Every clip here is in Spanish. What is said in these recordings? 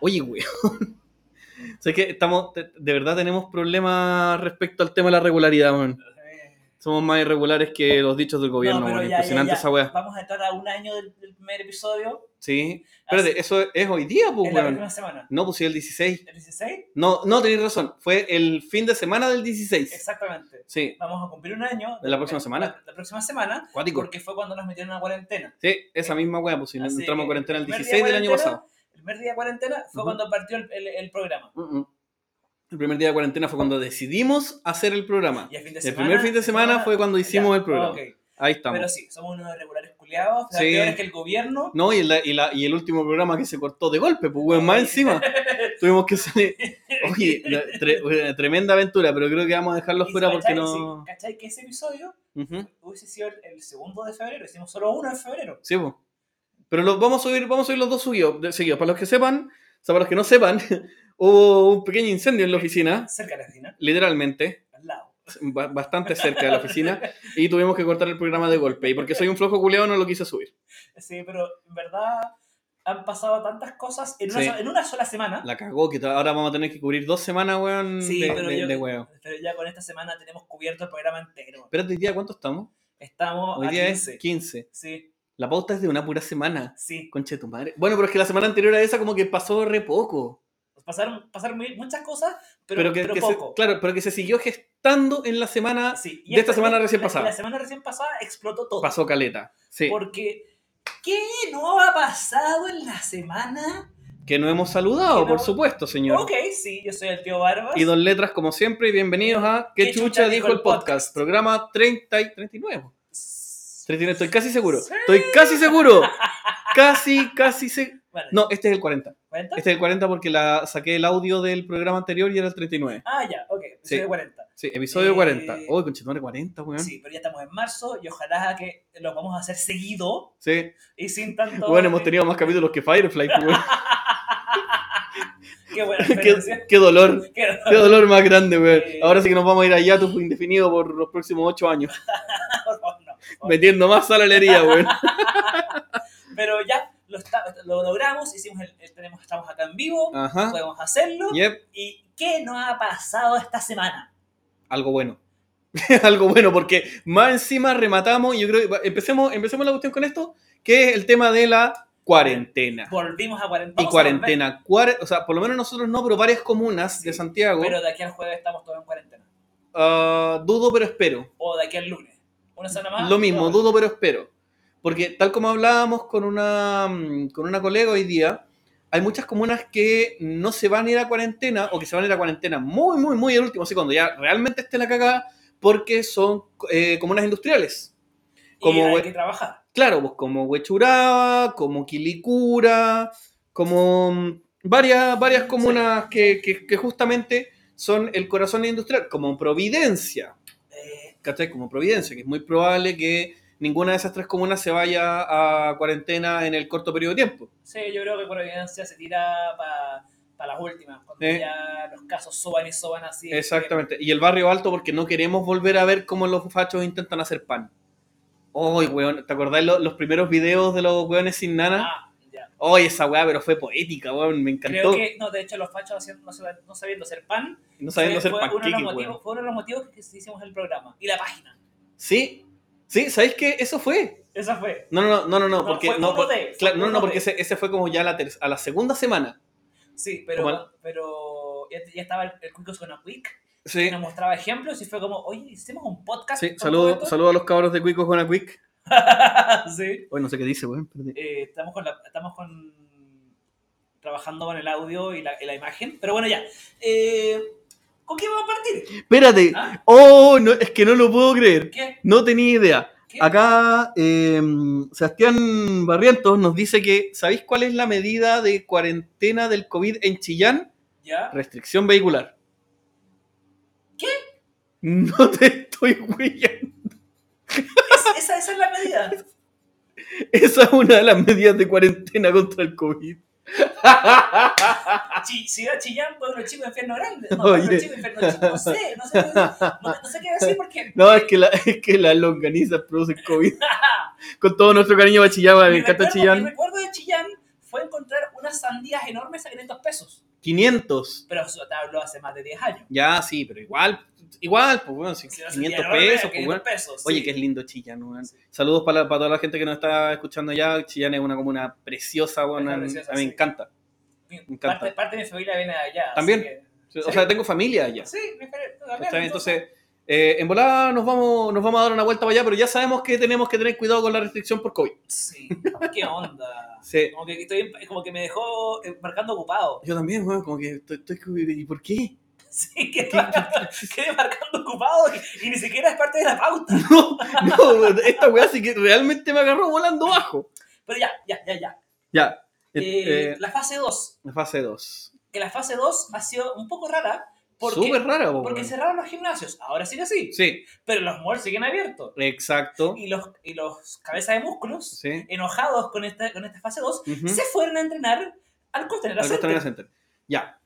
Oye, weón. O sea, que estamos, de verdad tenemos problemas respecto al tema de la regularidad, weón. Somos más irregulares que los dichos del gobierno, no, weón. ya, Impresionante ya. esa weá. Vamos a entrar a un año del, del primer episodio. Sí. Espérate, ¿eso es hoy día, pues, la weón? próxima semana. No, pues sí, el 16. ¿El 16? No, no, tenéis razón. Fue el fin de semana del 16. Exactamente. Sí, Vamos a cumplir un año. ¿De la próxima semana? La, la próxima semana, cuático. porque fue cuando nos metieron a cuarentena. Sí, esa misma weá, pues si Así entramos a cuarentena el primer 16 día del de año pasado. El primer día de cuarentena fue cuando partió el, el- el programa. El primer día de cuarentena fue cuando decidimos hacer el programa. Y el fin de El semana. primer fin de semana fue cuando hicimos Ya, el programa. Ahí estamos. Pero sí, somos unos irregulares culiados. Sí. peores que el gobierno. No, y el, y, la- y el último programa que se cortó de golpe, pues weón, más encima. Tuvimos que salir. Oye, la- tre- tremenda aventura, pero creo que vamos a dejarlo fuera porque ¿cachai? no. Sí, ¿Cachai? Que ese episodio Ujú. hubiese sido el, el segundo de febrero. Hicimos solo uno en febrero. Sí, pues. Pero los, vamos, a subir, vamos a subir los dos subidos, seguidos. Para los que sepan, o sea, para los que no sepan, hubo un pequeño incendio en la oficina, Cerca de la oficina. literalmente, Al lado. ba- bastante cerca de la oficina, y tuvimos que cortar el programa de golpe. Y porque soy un flojo culeado no lo quise subir. Sí, pero en verdad han pasado tantas cosas en una, Sí. so- en una sola semana. La cagó, que ahora vamos a tener que cubrir dos semanas, weón, Sí, de, pero, de- yo- de huevo. pero ya con esta semana tenemos cubierto el programa entero. Espérate, hoy día, ¿cuánto estamos? Estamos Hoy a día 15. es 15. Sí, La pauta es de una pura semana. sí. Conche tu madre. Bueno, pero es que la semana anterior a esa como que pasó re poco. Pasaron, pasaron muchas cosas, pero, Pero, que, pero que se, poco. claro, pero que se siguió gestando en la semana. Sí, de esta semana recién la- pasada. La semana recién pasada explotó todo. Pasó caleta. Sí. Porque, ¿qué no ha pasado en la semana? Que no hemos saludado, no- por supuesto, señor. Ok, sí, yo soy el tío Barbas. Y dos letras como siempre, y bienvenidos a ¿Qué, chucha, dijo el podcast? Programa 30 y 39. 39, estoy casi seguro. Sí. Estoy casi seguro. Casi, casi seguro. Vale, No, este es el 40. ¿40? Este es el 40 porque la saqué el audio del programa anterior y era el 39. Ah, ya, ok, Sí. soy de 40. Sí, episodio Eh, 40. Uy, conchetumare 40, weón. Sí, pero ya estamos en marzo y ojalá que lo vamos a hacer seguido Sí. y sin tanto. Bueno, hemos tenido más capítulos que Firefly, pues, weón. Qué buena qué, qué dolor. Qué- Qué dolor más grande, weón. Eh. Ahora sí que nos vamos a ir a Yatus indefinido por los próximos 8 años. Metiendo más sal a la herida, weón. Pero ya lo, está- lo logramos, hicimos el, el- tenemos, estamos acá en vivo, Ajá. podemos hacerlo. Yep. ¿Y qué nos ha pasado esta semana? Algo bueno. Algo bueno, porque más encima rematamos, y yo creo que empecemos, empecemos la cuestión con esto, que es el tema de la cuarentena. Volvimos a cuarentena. Y cuarentena. Cuare- o sea, por lo menos nosotros no, pero varias comunas de Santiago. Pero de aquí al jueves estamos todos en cuarentena. ah, dudo, pero espero. O de aquí al lunes. Una semana más. Lo mismo, dudo pero espero. Porque tal como hablábamos con una, mm, con una colega hoy día, hay muchas comunas que no se van a ir a cuarentena o que se van a ir a cuarentena muy, muy, muy el último, así cuando ya realmente esté la cagada, porque son eh, comunas industriales. Como y hay que trabajar. Claro, pues como Huechuraba, como Quilicura, como mm, varias, varias comunas que, que- que justamente son el corazón industrial, como Providencia. ¿Cachai? Como Providencia, que es muy probable que ninguna de esas tres comunas se vaya a cuarentena en el corto periodo de tiempo. sí, yo creo que Providencia se tira para las últimas. Cuando Eh. ya los casos soban y soban así. Exactamente. Y el barrio alto porque no queremos volver a ver cómo los fachos intentan hacer pan. ¡Uy, weón! ¿Te acordás lo- los primeros videos de los weones sin nana? Ah, ya. ¡Uy, esa weá! Pero fue poética, weón. Me encantó. Creo que, no, de hecho, los fachos haciendo, no, sab- no sabiendo hacer pan. no sabiendo hacer fue uno de los panqueques, motivos, weón. fue uno de los motivos que hicimos el programa. Y la página. Sí, sí, ¿sabéis qué? Eso fue. Esa fue. No, no, no, no, no, No, porque, no, uno por- de, fue claro, no, no, porque ese, ese fue como ya la ter- a la segunda semana. Sí, pero, Como pero ya, ya estaba el, el Cuicos con Quick. Sí, que nos mostraba ejemplos y fue como, oye, hicimos un podcast. sí, saludo, todo esto?" saludo a los cabros de Quico con Quick. sí. Hoy no sé qué dice, weón. Eh, estamos con la, estamos con trabajando con el audio y la, y la imagen. Pero bueno, ya. Eh, ¿Con qué vamos a partir? Espérate. ¿Ah? Oh, no, es que no lo puedo creer. ¿Qué? No tenía idea. ¿Qué? Acá eh, Sebastián Barrientos nos dice que, ¿sabéis cuál es la medida de cuarentena del COVID en Chillán? ¿Ya? Restricción vehicular. ¿Qué? No te estoy huyendo. Es- esa, esa es la medida. Esa es una de las medidas de cuarentena contra el COVID. Chi- ciudad Chillán, pueblo chico, infierno grande. No, Oye. pueblo chico, infierno chico. No sé, no sé, no, no sé qué decir porque. No, es que, la, es que las longanizas producen COVID. Con todo nuestro cariño para Chillán, me encanta recuerdo- Mi Chillán. recuerdo de Chillán fue encontrar unas sandías enormes a 500 pesos. 500. Pero eso te hablo hace más de 10 años. Ya, sí, pero igual, igual, pues bueno, si Si no, 500 sandía enorme, pesos, pues 500 bueno. pesos, Oye, sí. que es lindo Chillán, weón. Sí. Saludos para, para toda la gente que nos está escuchando allá. Chillán es una comuna preciosa, weón. A mí me encanta. encanta. Parte, parte de mi familia viene de allá. También. que- O sea, tengo familia allá. Sí. ¿Está bien? Entonces, eh, en volada nos vamos, nos vamos a dar una vuelta para allá, pero ya sabemos que tenemos que tener cuidado con la restricción por COVID. Sí, qué onda. Sí. Como que, estoy, como que me dejó eh, marcando ocupado. Yo también, weón, como que estoy, estoy- ¿Y por qué? Sí, marcando, quedé marcando ocupado y, y ni siquiera es parte de la pauta. No, no, esta weá sí que realmente me agarró volando bajo. Pero ya, ya, ya, ya. Ya. Eh, eh, la fase 2. la fase 2. Que la fase 2 ha sido un poco rara porque, Súper rara, po, porque cerraron los gimnasios. Ahora sigue así. Sí, Pero los malls siguen abiertos. exacto. Y los, y los cabezas de músculos, Sí. enojados con esta, con esta fase 2, Ujú. se fueron a entrenar al Costanera Al Center. Center. Ya.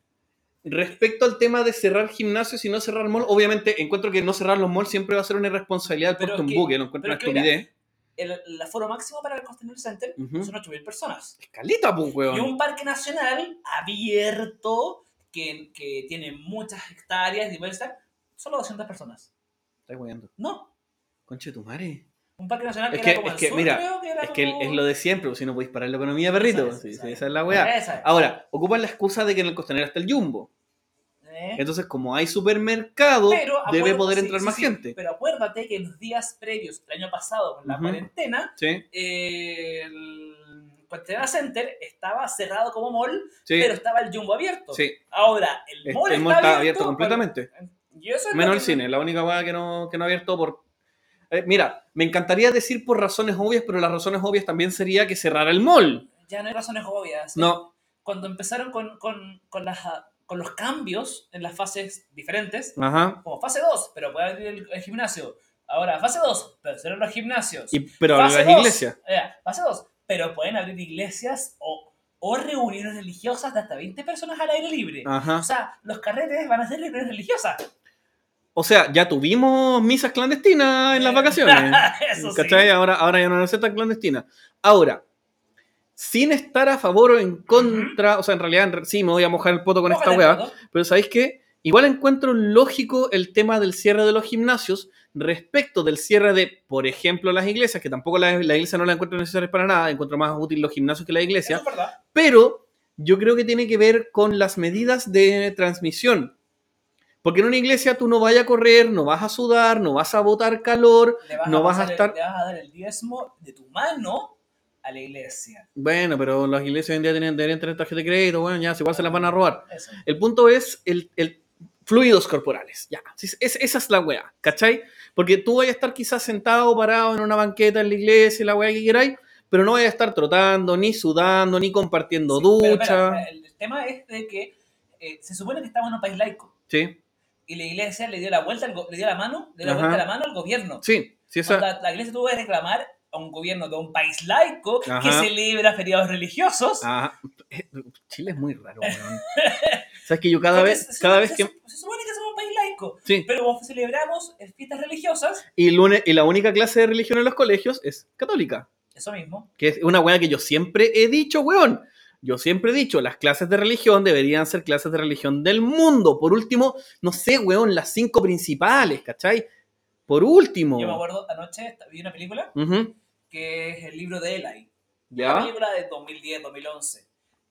Respecto al tema de cerrar gimnasios y no cerrar mall, obviamente encuentro que no cerrar los malls siempre va a ser una irresponsabilidad del es en que- buque, lo encuentro una estupidez. El, el aforo máximo para el Costanera Center Ujú. son 8.000 personas. Escalita, pues, Y weón. un parque nacional abierto que, que tiene muchas hectáreas diversas, solo 200 personas. Estás weando. No, Conche tu madre. un parque nacional Es que, que- era como es el que, sur, mira, creo que era Es que como- es lo de siempre, pues, si no podéis parar la economía, perrito. Esa es, Sí, esa es. la weá. Esa es. Ahora, ocupan la excusa de que en el costanero está el jumbo. ¿Eh? Entonces, como hay supermercado, Pero debe acuérdate- poder entrar sí, más sí, gente. Pero acuérdate que en los días previos, el año pasado, con la Ujú. cuarentena, Sí, eh, el Costanera Center estaba cerrado como mall, sí, pero estaba el jumbo abierto. sí. Ahora, el Este, mall el mall está, está abierto completamente. Y eso es Menos que- el cine, la única que no, que no ha abierto por. Eh, mira, me encantaría decir por razones obvias, pero las razones obvias también sería que cerrara el mall. Ya no hay razones obvias. No, Cuando empezaron con, con, con, las, con los cambios en las fases diferentes, ajá. como fase 2, pero puede abrir el, el gimnasio. Ahora, fase 2, pero cerraron los gimnasios. Y, pero Fase las iglesias. eh, fase 2, pero pueden abrir iglesias o, o reuniones religiosas de hasta 20 personas al aire libre. Ajá. O sea, los carretes van a ser reuniones religiosas. O sea, ya tuvimos misas clandestinas en las vacaciones. Eso sí. ¿Cachai? Ahora, ahora ya no ser tan clandestinas. Ahora, sin estar a favor o en contra, o sea, en realidad sí me voy a mojar el poto con esta weá, pero ¿sabéis qué? Igual encuentro lógico el tema del cierre de los gimnasios respecto del cierre de, por ejemplo, las iglesias, que tampoco la, la iglesia no la encuentro necesaria para nada, encuentro más útil los gimnasios que la Eso iglesia, es verdad. pero yo creo que tiene que ver con las medidas de transmisión. Porque en una iglesia tú no vayas a correr, no vas a sudar, no vas a botar calor, vas, no a vas a pasar el- estar- le vas a dar el diezmo de tu mano a la iglesia. Bueno, pero las iglesias hoy en día tienen, deberían tener tarjeta de crédito, bueno, ya, igual se las van a robar. Eso. El punto es el, el fluidos corporales, ya. Es- esa es la weá, ¿cachai? Porque tú vayas a estar quizás sentado, parado en una banqueta en la iglesia, la weá que queráis, pero no vayas a estar trotando, ni sudando, ni compartiendo Sí, ducha. el tema es de que eh, se supone que estamos en un país laico Sí, y la iglesia le dio la vuelta, le dio la mano, le dio la Ajá. vuelta la mano al gobierno. sí, sí, esa, Onda, la iglesia tuvo que reclamar a un gobierno de un país laico que Ajá. celebra feriados religiosos. Ah, eh, Chile es muy raro, weón. Sabes que yo cada Porque vez, se- cada se- vez se- que. Se supone que somos un país laico, Sí, pero celebramos eh, fiestas religiosas, y, lunes, y la única clase de religión en los colegios es católica. eso mismo. Que es una weá que yo siempre he dicho, weón. Yo siempre he dicho, las clases de religión deberían ser clases de religión del mundo. Por último, no sé, weón, las cinco principales, ¿cachai? Por último. Yo me acuerdo anoche vi una película Ujú, que es el libro de Eli. Una ¿Ya? película de 2010, 2011.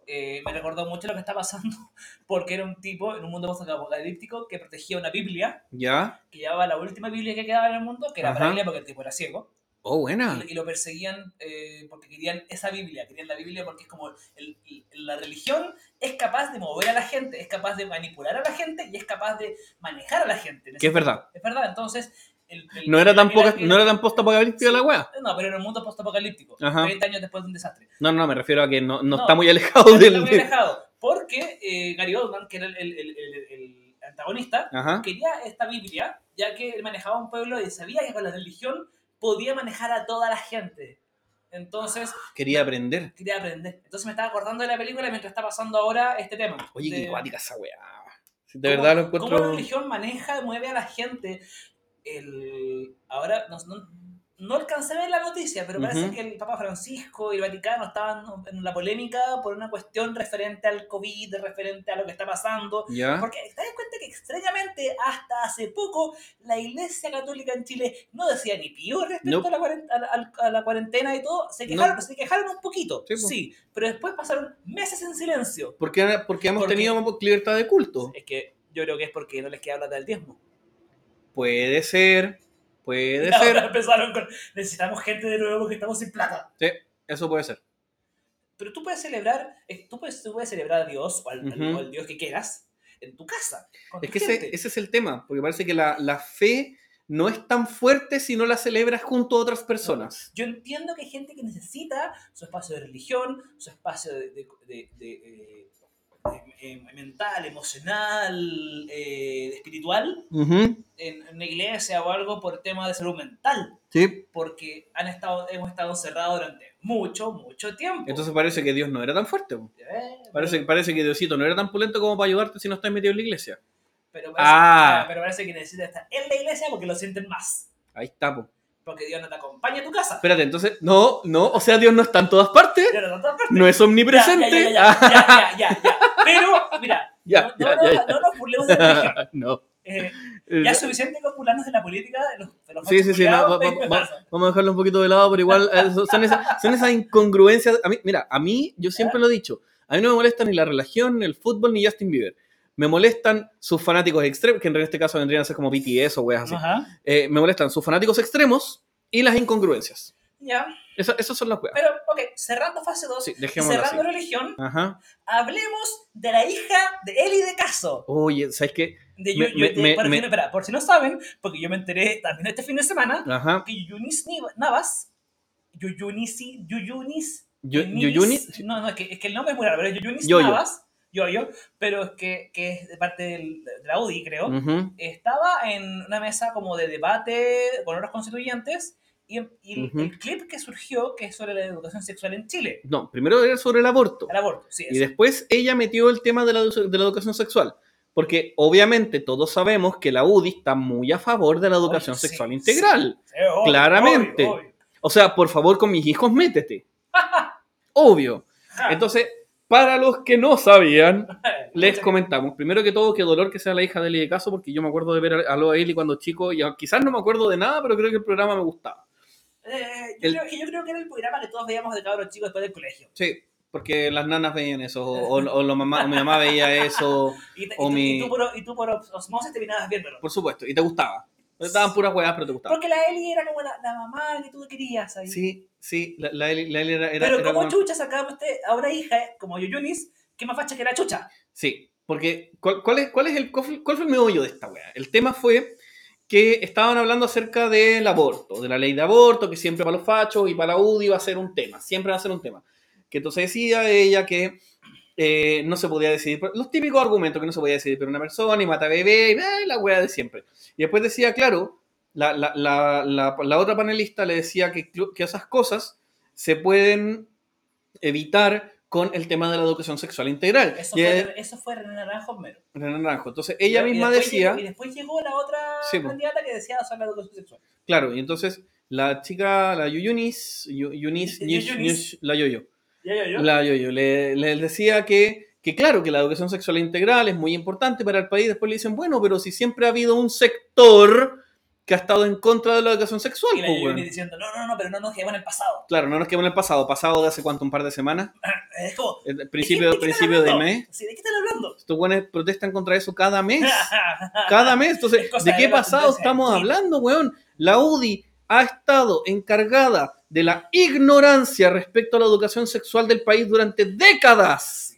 Eh, me recordó mucho lo que está pasando porque era un tipo en un mundo apocalíptico que protegía una Biblia, ¿Ya? que llevaba la última Biblia que quedaba en el mundo, que era Ajá. braille porque el tipo era ciego, Oh, buena. y, y lo perseguían eh, porque querían esa Biblia, querían la Biblia porque es como el- el- la religión es capaz de mover a la gente, es capaz de manipular a la gente y es capaz de manejar a la gente. Que es verdad. Es verdad, entonces... el- el- No era tan, el- poca, no era tan post-apocalíptica la weá. No, pero en un mundo postapocalíptico, Ajá. 30 años después de un desastre. No, no, me refiero a que no, no No. está muy alejado Está del. muy alejado, porque eh, Gary Oldman, que era el, antagonista, Ajá. quería esta Biblia, ya que él manejaba un pueblo y sabía que con la religión podía manejar a toda la gente. Entonces, Quería aprender. quería aprender. Entonces me estaba acordando de la película mientras está pasando ahora este tema. Oye, de qué cuática esa weá. De cómo- verdad lo Cómo la encuentro. religión maneja, mueve a la gente. El, ahora, no, no- no alcancé a ver la noticia, pero parece que el Papa Francisco y el Vaticano estaban en la polémica por una cuestión referente al COVID, referente a lo que está pasando. Porque te das cuenta que extrañamente hasta hace poco la Iglesia Católica en Chile no decía ni pío respecto Nope. a, la cuaren- a la, a la cuarentena y todo. Se quejaron, se quejaron un poquito, Sí, pero después pasaron meses en silencio. Porque, porque hemos Porque- tenido libertad de culto. Es que yo creo que es porque no les queda plata del diezmo. Puede ser, puede ahora ser. empezaron con necesitamos gente de nuevo porque estamos sin plata. Sí, eso puede ser. Pero tú puedes celebrar, eh, tú puedes, tú puedes celebrar a Dios o al, Dios que quieras en tu casa. con Es tu que gente. ese, ese es el tema, porque parece que la, la fe no es tan fuerte si no la celebras junto a otras personas. Yo entiendo que hay gente que necesita su espacio de religión, su espacio de, de- de- de, eh, eh, mental, emocional, eh, espiritual, Ujú, en una iglesia o algo por tema de salud mental, Sí. porque han estado, hemos estado encerrados durante mucho, mucho tiempo. Entonces parece que Dios no era tan fuerte. Eh, Parece, parece que Diosito no era tan pulento como para ayudarte si no estás metido en la iglesia. pero, parece, Ah. pero parece que necesita estar en la iglesia porque lo sienten más. Ahí está, po. Porque Dios no te acompaña a tu casa. Espérate, entonces, no, no, o sea, Dios no está en todas partes, Dios no te acompaña. no es omnipresente. Ya, ya, ya, ya, ya. Pero, mira, Ya, no, ya, no, no, nos burlemos de la religión. no. Eh, ya es suficiente con burlarnos de la política, de los, de los Sí, sí, sí, no, va- va- vamos a dejarlo un poquito de lado, pero igual eh, son- son esas, son esas incongruencias. A mí, mira, a mí, yo siempre lo he dicho, a mí no me molesta ni la religión, ni el fútbol, ni Justin Bieber. Me molestan sus fanáticos extremos, que en este caso vendrían a ser como BTS o weas así. Ajá, Eh, me molestan sus fanáticos extremos y las incongruencias. ya. Esa- esas son las weas. Pero, ok, cerrando fase 2 Sí, dejémoslo así. cerrando religión, Ajá. hablemos de la hija de Eli de Caso. Oye, ¿sabes qué? De, Me- Yu- me- de- me- por, me- si no- espera, por si no saben, porque yo me enteré también este fin de semana, Ajá. que Yunis Navas, Yuyunis, Yuyunis, Yu- Yunis- Yuyuni. no, no, es que, es que el nombre es muy raro, pero Yuyunis. Navas, Yoyo, pero es que, que es de parte del- de la UDI, creo, estaba en una mesa como de debate con otros constituyentes y, y el- clip que surgió, que es sobre la educación sexual en Chile, No, primero era sobre el aborto. el aborto, sí, Y después ella metió el tema de la, de la educación sexual. Porque obviamente todos sabemos que la UDI está muy a favor de la educación Obvio, sexual sí. integral. Sí, obvio, claramente. obvio. O sea, por favor, con mis hijos métete. Obvio. Entonces, para los que no sabían, les comentamos. Primero que todo, qué dolor que sea la hija de Eli de Caso, porque yo me acuerdo de ver a Loa Eli cuando chico y quizás no me acuerdo de nada, pero creo que el programa me gustaba. Eh, yo, El- creo, que- yo creo que era el programa que todos veíamos de cabros chicos después del colegio. Sí, porque las nanas veían eso, o, o- o la mamá, o mi mamá veía eso, Y, te- O y tú, mi- y tú por, y tú por os- osmosis terminabas viéndolo. por supuesto, y te gustaba. Te daban puras huevas, pero te gustaba. Porque la Eli era como la, la mamá que tú querías ahí. Sí, sí, la, la Eli, la Eli era, era- Pero era como chucha sacaba usted a una hija eh, como Yuyunis, que más facha que la chucha. Sí, porque ¿cuál, cuál es, cuál, es el, cuál fue cuál fue el meollo de esta wea? El tema fue que estaban hablando acerca del aborto, de la ley de aborto, que siempre para los fachos y para la UDI va a ser un tema, siempre va a ser un tema. Que entonces decía ella que eh, no se podía decidir, los típicos argumentos que no se podía decidir por una persona y mata bebé y eh, la wea de siempre. Y después decía, claro, la, la, la, la, la otra panelista le decía que, que esas cosas se pueden evitar con el tema de la educación sexual integral. Eso Y fue, es- eso fue René Naranjo primero. René Naranjo. Entonces ella Y misma después decía, llegó- y después llegó la otra Sí, po. candidata que decía sobre la educación sexual. claro, y entonces la chica, la Yuyunis, Yu- Yunis, Y- Ñish- Yuyunis. La Yoyo, La Yoyo, le, le decía que, que claro, que la educación sexual integral es muy importante para el país. Después le dicen, bueno, pero si siempre ha habido un sector que ha estado en contra de la educación sexual, Y la pues, weón. diciendo, no, no, no, pero no nos quedemos en el pasado. Claro, no nos quedamos en el pasado, pasado de hace cuánto, un par de semanas, Es como, el principio, ¿de qué- de principio de mes. Sí, ¿de qué están hablando? Estos buenos protestan contra eso cada mes. cada mes. Entonces, ¿de de qué la pasado estamos hablando, weón? La UDI ha estado encargada de la ignorancia respecto a la educación sexual del país durante décadas.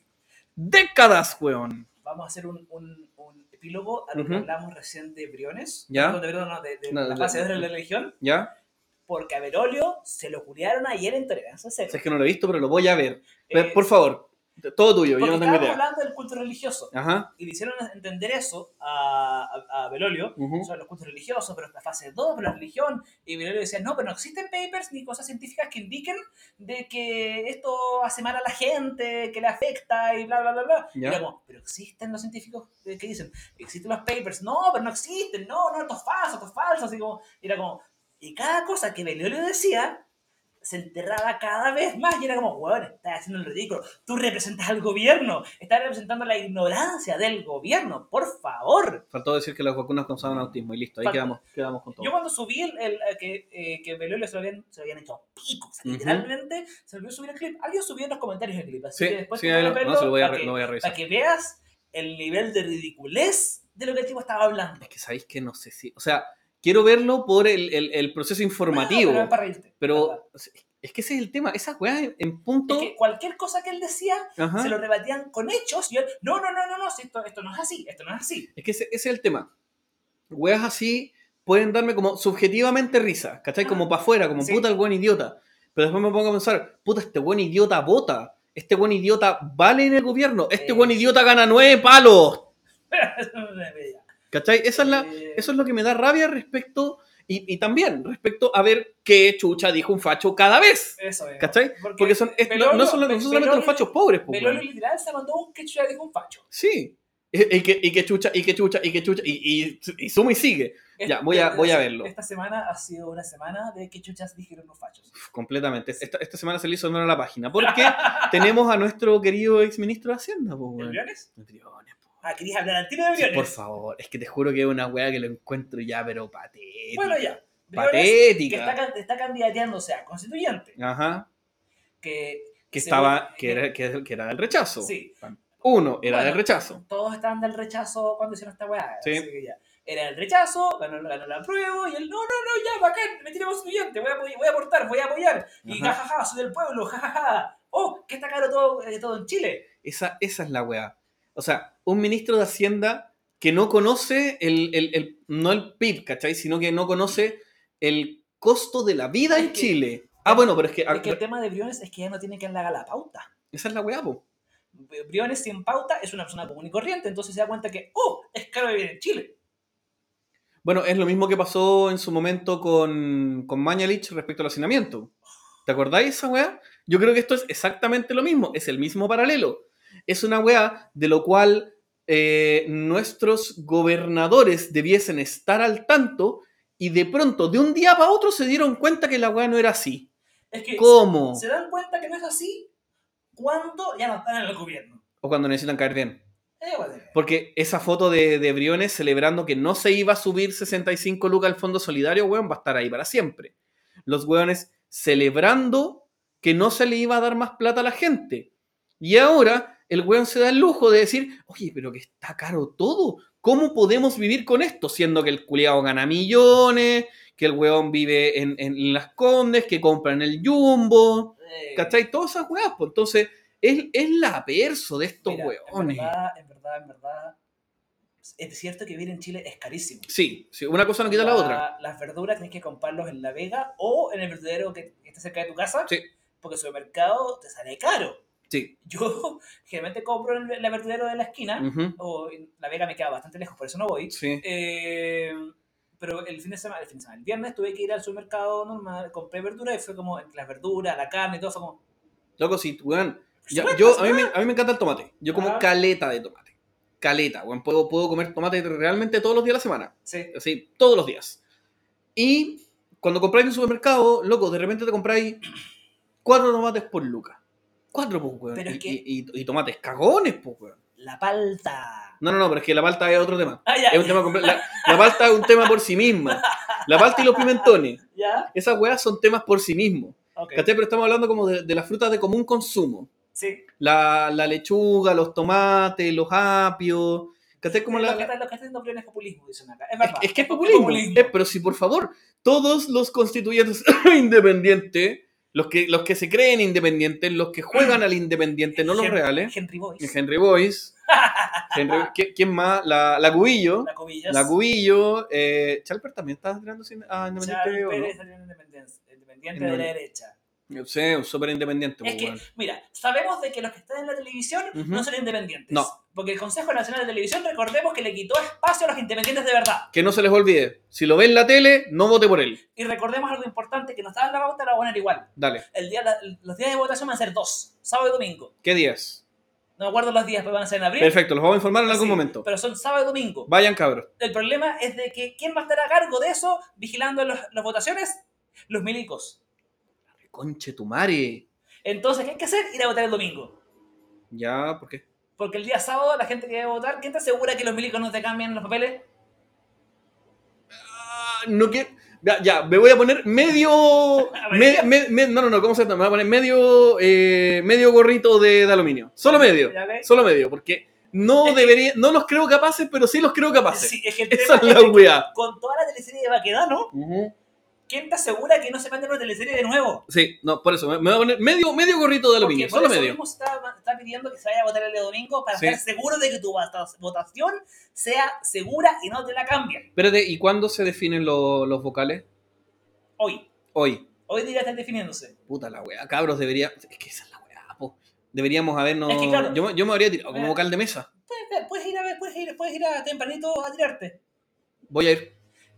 Décadas, weón. Vamos a hacer un, un, un epílogo a lo que Ujú. hablamos recién de Briones. Ya. De, no, de, de No, la de- fase de- la religión. ¿Ya? Porque a Berolio se lo culiaron ayer en Tolerancia O Cero. sea, es que no lo he visto, pero lo voy a ver. Eh, Por favor, todo tuyo, yo porque no tengo idea. hablando del culto religioso. Ajá. Y le hicieron entender eso a, a, a Belolio, ujú. sobre los cultos religiosos, pero esta fase 2, pero la religión. Y Belolio decía, no, pero no existen papers ni cosas científicas que indiquen de que esto hace mal a la gente, que le afecta y bla, bla, bla, bla. Y Ya. era como, pero existen los científicos que dicen, existen los papers. No, pero no existen, no, no, esto es falso, esto es falso. Así como, y era como, Y cada cosa que Beliolio decía se enterraba cada vez más y era como, weón, estás haciendo el ridículo. Tú representas al gobierno, estás representando la ignorancia del gobierno, por favor. Faltó decir que las vacunas causaban autismo y listo, ahí quedamos, quedamos con todo. Yo cuando subí el, el- eh, que, eh, que Beliolio se lo habían, se lo habían hecho pico, o sea, Ujú. literalmente se olvidó subir el clip. Alguien subió en los comentarios el clip, así Sí, que después sí, lo, verlo no, se lo voy a, para que- lo voy a revisar. para que veas el nivel de ridiculez de lo que el tipo estaba hablando. Es que sabéis que no sé si. O sea, quiero verlo por el, el- el proceso informativo. No, pero pero es que ese es el tema. Esas weas en, punto. Es que cualquier cosa que él decía Ajá. se lo rebatían con hechos y él, no, no, no, no, no, esto, esto no es así, esto no es así. Es que ese, ese es el tema. Weas así pueden darme como subjetivamente risa, ¿cachai? Ah, Como para afuera, como sí. puta el buen idiota. Pero después me pongo a pensar, puta, este buen idiota vota. Este buen idiota vale en el gobierno. Este Eh. buen idiota gana nueve palos. ¿Cachai? Esa es la, eso es lo que me da rabia respecto. Y, y también respecto a ver qué chucha dijo un facho cada vez. Eso es. ¿Cachai? Porque son, es- no, no son, no son solamente los fachos pobres, po, Belolio weón. literal se mandó un que ya dijo un facho. Sí. Y, y que, y que chucha, y que chucha, y que chucha, y, y, y suma y sigue. Ya, voy a- voy a verlo. Esta semana ha sido una semana de que chuchas dijeron los fachos. Uf, completamente. Esta, esta semana se le hizo honor a la página. Porque tenemos a nuestro querido ex ministro de Hacienda, po, ¿De weón. Briones? Ah, querías hablar al tiro de Sí, Briones. por favor, es que te juro que es una weá que lo encuentro ya, pero patética. Bueno, ya. Briones, que Patética. está, está candidateándose a constituyente. Ajá. Que, Que estaba, que era, que, que era del rechazo. Sí. Uno era Bueno. del rechazo. Todos estaban del rechazo cuando hicieron esta weá. Sí. así que ya. Era el rechazo, ganó, ganó la prueba y él, no, no, no, ya, bacán, me tiré constituyente, voy a, voy a aportar, voy a apoyar. Y Ajá. jajaja, soy del pueblo, jajaja. Oh, que está caro todo, eh, todo en Chile. Esa, esa es la weá. O sea, un ministro de Hacienda que no conoce el, el- el- no el PIB, ¿cachai? Sino que no conoce el costo de la vida Es en que- Chile. Ah, bueno, pero es que, Es que el tema de Briones es que ya no tiene que le haga la pauta. esa es la weá, po. Briones sin pauta es una persona común y corriente, entonces se da cuenta que, oh, es caro vivir en Chile. Bueno, es lo mismo que pasó en su momento con, con Mañalich respecto al hacinamiento. ¿Te acordáis esa weá? Yo creo que esto es exactamente lo mismo, es el mismo paralelo. Es una weá de lo cual eh, nuestros gobernadores debiesen estar al tanto y de pronto, de un día para otro, se dieron cuenta que la weá no era así. Es que ¿Cómo? se dan cuenta que no es así cuando ya no están en el gobierno. O cuando necesitan caer bien. Eh, Porque esa foto de, de Briones celebrando que no se iba a subir 65 lucas al Fondo Solidario, weón, va a estar ahí para siempre. Los weones celebrando que no se le iba a dar más plata a la gente. Y ahora el weón se da el lujo de decir, oye, pero que está caro todo. ¿Cómo podemos vivir con esto? Siendo que el culiao gana millones, que el weón vive en, en las condes, que compra en el jumbo. ¿Cachai? Todas esas weas. Pues entonces, es, es la perso de estos mira, weones. En verdad, en verdad, en verdad, es cierto que vivir en Chile es carísimo. Sí, sí, una cosa no quita la otra. Las verduras tienes que comprarlos en La Vega o en el verdadero que está cerca de tu casa, Sí. porque el supermercado te sale caro. Sí. Yo generalmente compro en el verdadero de la esquina, o en La Vega me queda bastante lejos, por eso no voy. Sí. Eh, pero el fin de semana, el fin de semana, el viernes tuve que ir al supermercado normal, compré verduras y fue como entre las verduras, la carne y todo, fue como. Loco, sí, weón. Ya, "Súper yo, a, mí me, personal". a mí me encanta el tomate. Yo como Ajá. caleta de tomate. Caleta, weón. Puedo, puedo comer tomate realmente todos los días de la semana. Sí. Así, todos los días. Y cuando compráis en un supermercado, loco, de repente te compráis cuatro tomates por lucas. Cuatro, pues, weón. Pero es y, que- y- y- y tomates cagones, pues, weón. La palta. No, no, no, pero es que la palta es otro tema. Ah, ya. Es un tema la, la palta es un tema por sí misma. La palta y los pimentones. ¿Ya? Esas weas son temas por sí mismos. Ok. ¿Cachai? Pero estamos hablando como de, de las frutas de común consumo. Sí. La, la lechuga, los tomates, los apios. ¿Cachai? Como la, lo, que la- está, lo que está haciendo es populismo, dicen acá. Es es, verdad. es que es populismo. Eh, pero si por favor, todos los constituyentes independientes, los que, los que se creen independientes, los que juegan al independiente, no los reales, Henry Boyce. Henry Boyce, Henry- ¿qui- ¿quién más? La, la Cubillo. La Cubillas. La Cubillo, eh, Chalper también está tirando a Charles independiente. ¿o no? Independencia, independiente No. de la derecha. Yo sé, un súper independiente. Es que, mira, sabemos de que los que están en la televisión no son independientes. No. Porque el Consejo Nacional de Televisión, recordemos que le quitó espacio a los independientes de verdad. Que no se les olvide, si lo ve en la tele, no vote por él. Y recordemos algo importante, que nos daban la pauta, la van a poner igual. Dale. El día, la- los días de votación van a ser dos, sábado y domingo. ¿Qué días? No me acuerdo los días, pero van a ser en abril. Perfecto, los vamos a informar en algún Sí, momento. Pero son sábado y domingo. Vayan, cabros. El problema es de que ¿quién va a estar a cargo de eso vigilando las votaciones? Los milicos. Conche tu madre. Entonces, ¿qué hay que hacer? Ir a votar el domingo. Ya, ¿por qué? Porque el día sábado la gente que va a votar, ¿quién te asegura que los milicos no te cambian los papeles? Ah, no quiero. Ya, ya, me voy a poner medio. me- me- me- no, no, no, ¿cómo se llama? Me voy a poner medio. eh, medio gorrito de, de aluminio. Solo medio. Solo medio, porque no Es que- debería. No los creo capaces, pero sí los creo capaces. Sí, es que el Esa es la es que con toda la teleserie de Baquedano, Ujú. ¿Quién te asegura que no se mande una teleserie de nuevo? Sí, no, por eso, me, me voy a poner medio, medio gorrito de aluminio, solo medio. mismo está, está pidiendo que se vaya a votar el día domingo para Sí. estar seguro de que tu vota- votación sea segura y no te la cambien. Espérate, ¿y cuándo se definen lo- los vocales? Hoy. Hoy. Hoy día están definiéndose. Puta la weá, cabros, debería. Es que esa es la weá, po. Deberíamos habernos. Es que claro. yo, me- yo me habría tirado como Mira. vocal de mesa. Puedes, puedes ir a ver, puedes ir, puedes ir a tempranito a tirarte. Voy a ir.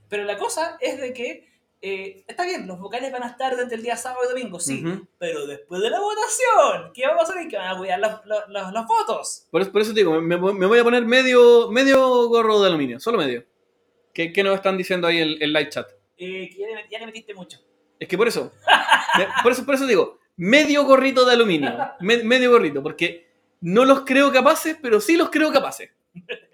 Pero la cosa es de que eh, está bien, los vocales van a estar durante el día sábado y domingo, sí. Ujú. Pero después de la votación, ¿qué va a pasar? Que van a cuidar los, los- los votos. Por eso, por eso te digo, me, me voy a poner medio, medio gorro de aluminio, solo medio. ¿Qué, qué nos están diciendo ahí en el live chat? Eh, que ya, le, ya le metiste mucho. Es que por eso. por eso, por eso digo, medio gorrito de aluminio. me- medio gorrito, porque no los creo capaces, pero sí los creo capaces.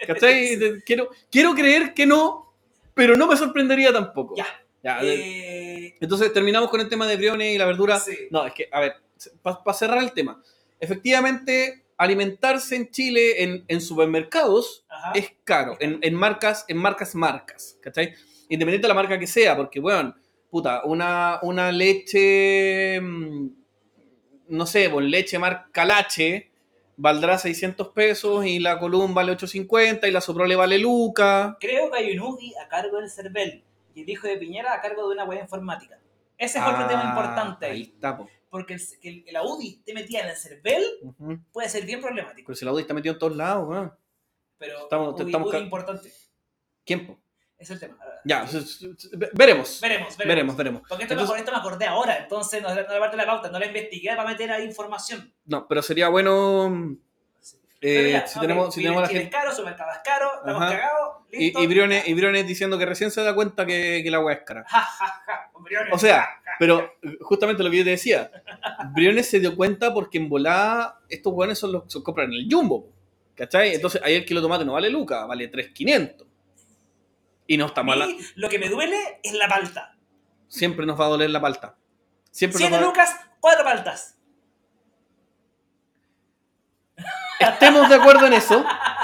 ¿Cachai? Quiero, quiero creer que no, pero no me sorprendería tampoco. Ya. Ya, Eh, Entonces terminamos con el tema de Briones y la verdura. sí. No, es que, a ver, para cerrar el tema. Efectivamente, alimentarse en Chile en, en supermercados Ajá. es caro, en, en marcas, en marcas, marcas, ¿cachai? Independiente de la marca que sea, porque, bueno, puta, una, una leche, mm, no sé, pues leche marca Lache valdrá 600 pesos y la Column vale 850 y la Soprole vale Luca. Creo que hay un UDI a cargo del CERVEL y el hijo de Piñera a cargo de una web informática. Ese es otro tema Ah, importante Ahí está, po. Porque el, que el- la UDI te metía en el CERVEL Ujú. puede ser bien problemático. Pero si la UDI está metido en todos lados, weón. Pero Estamos- UDI, estamos importante. ¿Quién, po? Es el tema. Ya, veremos. Veremos, veremos. Veremos, veremos. Porque esto, Entonces- me, esto me acordé ahora, entonces no, no le parte la pauta, no la investigué para meter ahí información. No, pero sería bueno eh, Pero ya, si ok, tenemos, si tenemos la gente. es caro, supermercado es caro, estamos Ajá. cagados, Y, y, Briones, y Briones diciendo que recién se da cuenta que, que la weá es cara. Ja, ja, ja, Briones, O sea. Pero justamente lo que yo te decía, Briones se dio cuenta porque en volada estos weones son los que compran en el Jumbo. ¿Cachai? Entonces ahí el kilo de tomate no vale Luca, vale 3.500. Y no está mala. Lo que me duele es la palta. Siempre nos va a doler la palta. Siempre nos 7 va a... lucas, 4 paltas. Estemos de acuerdo en eso.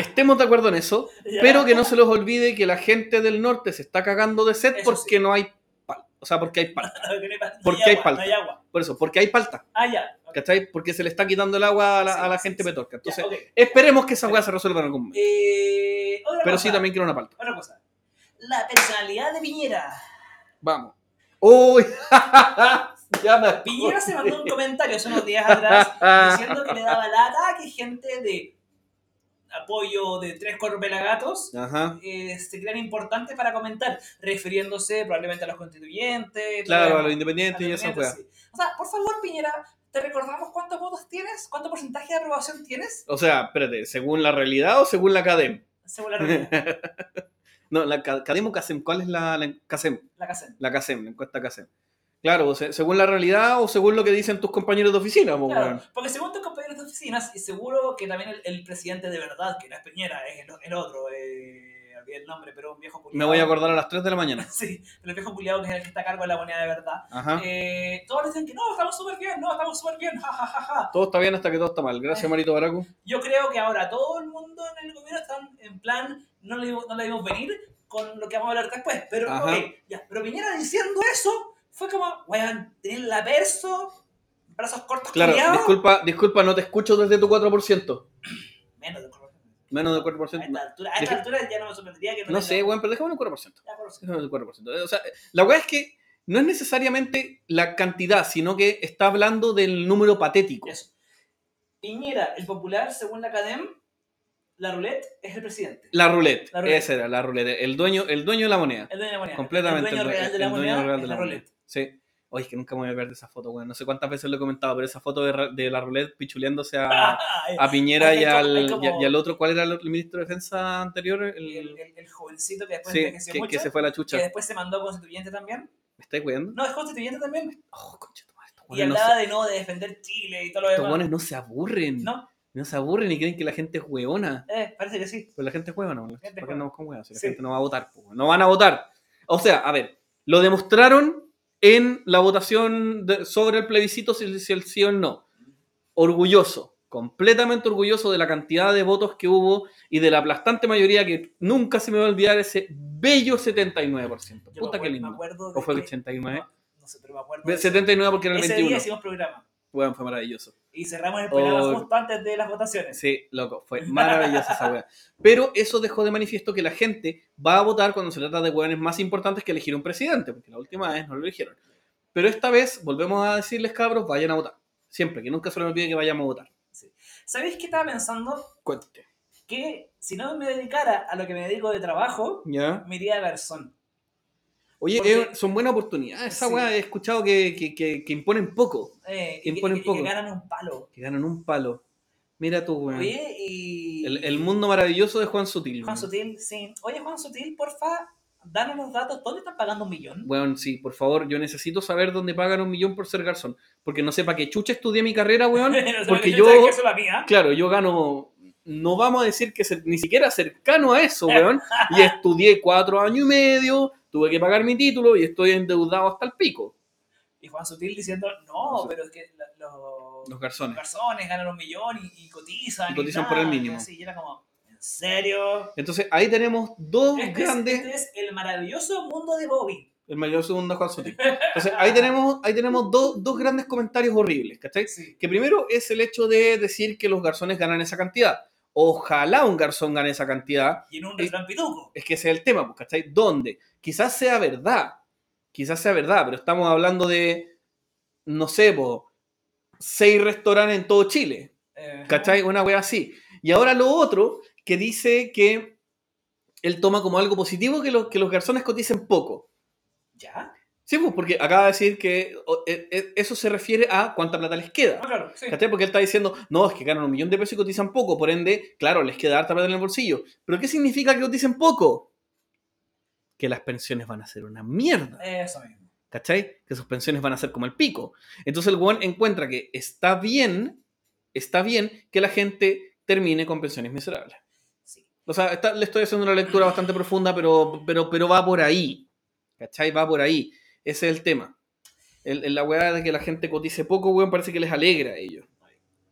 Estemos de acuerdo en eso. Ya. Pero que no se los olvide que la gente del norte se está cagando de sed Eso porque sí. no hay palta. O sea, porque hay palta. Porque hay palta. No hay agua. Por eso, porque hay palta. Ah, ya. ¿Cachai? Porque se le está quitando el agua a la, Sí, a la gente sí. petorca. Ya, Entonces, esperemos que esa weá se resuelva en algún momento. Eh, Pero cosa, sí también quiero una palta. Otra cosa. La personalidad de Piñera. Vamos. ¡Uy! ya me. Piñera se mandó un comentario hace unos días atrás diciendo que le daba lata que gente de apoyo de 3, 4 pelagatos eh, se crean importantes para comentar, refiriéndose probablemente a los constituyentes. Claro, a los lo- independientes y weá. independientes, sí. O sea, por favor, Piñera, ¿te recordamos cuántos votos tienes? ¿Cuánto porcentaje de aprobación tienes? O sea, espérate, ¿según la realidad o según la CADEM? Según la realidad, no, la Ca- CADEM o CASEM. ¿Cuál es la, la CASEM? la CACEN. La CASEM, la encuesta CASEM. Claro, según la realidad o según lo que dien tus compañeros de oficina, po, Claro, weón. porque según tus compañeros de oficinas, y seguro que también el, el presidente de verdad, que no es Piñera, es el, el otro, eh, el nombre, pero un viejo culiado. Me voy a acordar a las 3 de la mañana. Sí, pero el viejo culiado que es el que está a cargo de la moneda de verdad. Ajá. Eh, todos dicen que no, estamos súper bien, no, estamos súper bien, ja, ja, ja, ja. Todo está bien hasta que todo está mal. Gracias, Marito Baracu. Yo creo que ahora todo el mundo en el gobierno están en plan, no le, no le dimos venir con lo que vamos a hablar después. Pero, Ajá. ok, ya, pero Piñera diciendo eso fue como, weón, tenés la perso, brazos cortos, Claro, disculpa, disculpa, no te escucho desde tu 4%. Menos de color. Menos del A 4%. esta altura, a esta altura ya no me sorprendería que no No sé, weón, pero déjame el 4%. Ya, por. Déjame el 4%. O sea, la weá es que no es necesariamente la cantidad, sino que está hablando del número patético. Eso. Piñera, el popular, según la Academ, la roulette es el presidente. La roulette, La roulette. esa era la roulette. El dueño, el dueño de la moneda. El dueño de la moneda. Completamente. El dueño real de la moneda Sí. Oye, es que nunca me voy a ver de esa foto, weón. No sé cuántas veces lo he comentado, pero esa foto de, la roulette pichuleándose a, a Piñera y al, como- y otro. ¿Cuál era el, ministro de Defensa anterior? El, el, el- el jovencito que después sí, que, mucho, que se fue a la que chucha. después se mandó constituyente también. ¿Me estáis cuidando? No, es constituyente también. Oh, concha madre, estos Y no hablaba se- de no, de defender Chile y todo lo estos demás. weones no se aburren. No, No se aburren y creen que la gente es hueona. eh, parece que sí. Pues la gente es hueona. ¿Por qué andamos con hueonas? Si la Sí. gente no va a votar, no van a votar. O sea, a ver, lo demostraron en la votación de- sobre el plebiscito si, si el sí o el no. Orgulloso, completamente orgulloso de la cantidad de votos que hubo y de la aplastante mayoría que nunca se me va a olvidar ese bello 79%. Yo Puta que lindo. ¿O fue el que- 89? No, no sé, pero me acuerdo. de eso. 79 porque era el Ese 21. día hicimos programa. Bueno, fue maravilloso. Y cerramos el programa Oh. justo antes de las votaciones. Sí, loco, fue maravillosa esa weá. Pero eso dejó de manifiesto que la gente va a votar cuando se trata de weones más importantes que elegir un presidente, porque la última vez no lo eligieron. Pero esta vez, volvemos a decirles, cabros, vayan a votar. Siempre, que nunca se les olvide que vayamos a votar. ¿Sabéis qué estaba pensando? Cuéntate. Que si no me dedicara a lo que me dedico de trabajo, ¿Ya? me iría a Garzón. Oye, Porque- eh, son buenas oportunidades. Esa Sí. weá he escuchado que, que, que, que imponen poco, Eh, Que imponen y que poco. ganan un palo. que ganan un palo. Mira tú, weón. Oye, y. El, el mundo maravilloso de Juan Sutil. Juan weón. Sutil, sí. Oye, Juan Sutil, porfa, danos los datos. ¿Dónde están pagando un millón? Bueno, sí, por favor, yo necesito saber dónde pagan un millón por ser garzón. Porque no sepa que chucha estudié mi carrera, weón. No porque yo- que eso es la mía. Claro, yo gano, no vamos a decir que ni siquiera cercano a eso, weón. Y estudié cuatro años y medio, tuve que pagar mi título y estoy endeudado hasta el pico. Y Juan Sutil diciendo, No pero es que los, Los garzones. garzones ganan un millón y, y cotizan. Y cotizan por el mínimo. y así, y era como, ¿en serio? Entonces ahí tenemos dos Este es, grandes, este es el maravilloso mundo de Bobby. el mayor segundo Juan Sutil. Entonces ahí tenemos, ahí tenemos dos, dos grandes comentarios horribles, ¿cachai? Sí. Que primero es el hecho de decir que los garzones ganan esa cantidad. Ojalá un garzón gane esa cantidad, Y en un restaurante pituco. es que ese es el tema, pues, ¿cachai? ¿Dónde? Quizás sea verdad, quizás sea verdad, pero estamos hablando de, no sé, po, seis restaurantes en todo Chile, Eh, ¿cachai? Una wea así. Y ahora lo otro, que dice que él toma como algo positivo que, los que los garzones coticen poco. ¿Ya? Sí, pues, porque acaba de decir que e- e- eso se refiere a cuánta plata les queda. Ah, claro, sí. ¿Cachai? Porque él está diciendo, no, es que ganan un millón de pesos y cotizan poco, por ende, claro, les queda harta plata en el bolsillo. ¿Pero qué significa que coticen poco? Que las pensiones van a ser una mierda. Eso mismo. ¿Cachai? Que sus pensiones van a ser como el pico. Entonces el weón encuentra que está bien, está bien que la gente termine con pensiones miserables. Sí. O sea, está- le estoy haciendo una lectura bastante profunda, pero, pero, pero va por ahí. ¿Cachai? Va por ahí. Ese es el tema. El, el- la weá de que la gente cotice poco, weón, parece que les alegra a ellos.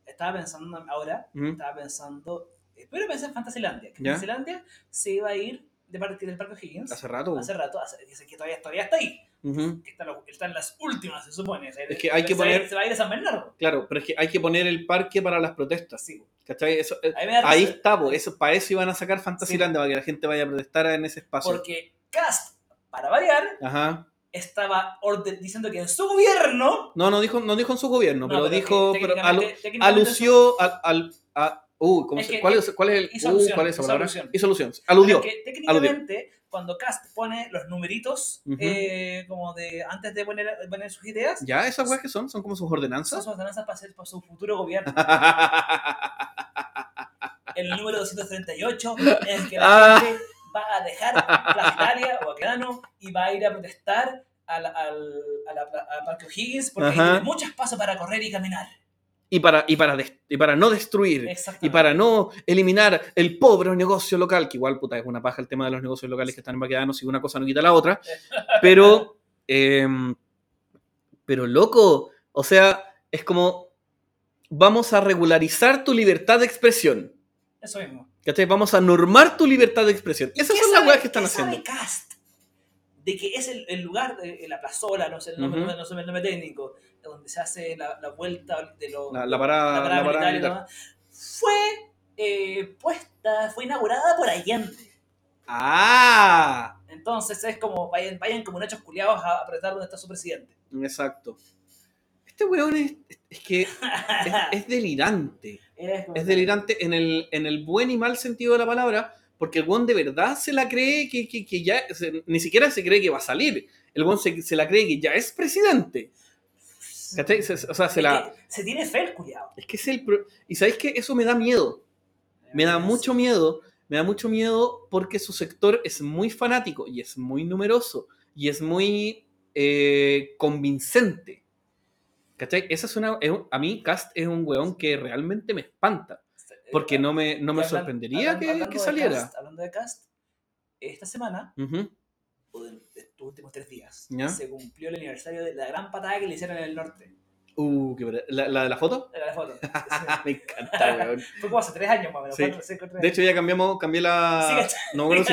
Estaba pensando ahora, ¿Mm? estaba pensando, espero pensé en Fantasylandia. Que. Fantasylandia se iba a ir de parte del Parque Higgins Hace rato. hace rato, hace- dice que todavía, todavía está ahí. Ujú. Que está, lo- está las últimas, se supone. Se- Es que hay que se ir- poner- Se va a ir a San Bernardo. Claro, pero es que hay que poner el parque para las protestas. Sí. ¿Cachai? Eso, eh, Ahí, risa, está, po, eso, para eso iban a sacar Fantasyland, para que la gente vaya a protestar en ese espacio. Porque Cast, para variar, Ajá. Estaba orden- diciendo que en su gobierno. No, no dijo, no dijo en su gobierno, No, pero, pero dijo, que pero alu- alució al, al- a, uh, ¿cómo Es se- que- ¿cuál, es, cuál es el, uh, ¿cuál es esa palabra? Hizo alusión, aludió. Que técnicamente, cuando Cast pone los numeritos, Ujú. eh, como de antes de poner, poner sus ideas, ¿Ya? ¿Esas weas que son? ¿Son como sus son ordenanzas? sus ordenanzas para, hacer, para su futuro gobierno. El número 238 es que la Ah. gente va a dejar Plaza Italia o Aquedano y va a ir a protestar al, al, a la, a Parque O'Higgins porque Ajá. tiene mucho espacio para correr y caminar. y, para, y, para y para no destruir, y para no eliminar el pobre negocio local, que igual, puta, es una paja el tema de los negocios locales que están en Baquedanos y una cosa no quita la otra, pero, em, pero loco, o sea, es como, vamos a regularizar tu libertad de expresión. Eso mismo. ¿Cachai? Vamos a normar tu libertad de expresión. Esas ¿Qué son las weas que están qué sabe haciendo. Cast? De que es el, el lugar, de, la plazola, no sé el nombre, no sé el nombre técnico, donde se hace la, la vuelta de los. La, la parada, la parada militar militar. Fue eh, puesta, fue inaugurada por Allende. Ah, Entonces es como, vayan, vayan como hechos culiados a apretar donde está su presidente. exacto. Este weón es, es que es, es delirante. Es, delirante en el, en el buen y mal sentido de la palabra, porque el weón de verdad se la cree que, que- que ya, se- ni siquiera se cree que va a salir. El weón se, se la cree que ya es presidente. Se- o sea, se la... se tiene fe el culiado. Es que es el... pro- Y ¿sabéis que Eso me da miedo. Me da mucho miedo. Me da mucho miedo porque su sector es muy fanático y es muy numeroso y es muy eh, convincente. ¿Cachai? Esa es una... es un- a mí, Cast es un weón que realmente me espanta. Porque no me, no me hablan- sorprendería que, hablando que de saliera. Cast, hablando de Cast, esta semana, o de estos últimos tres días, Ya. se cumplió el aniversario de la gran patada que le hicieron en el norte. Uh, qué ¿La, la de la foto? Era la foto. me encanta, weón. Fue como hace tres años más o menos. Sí. cuatro, cinco, tres De hecho, ya cambiamos, cambié la. Sí, no, me acuerdo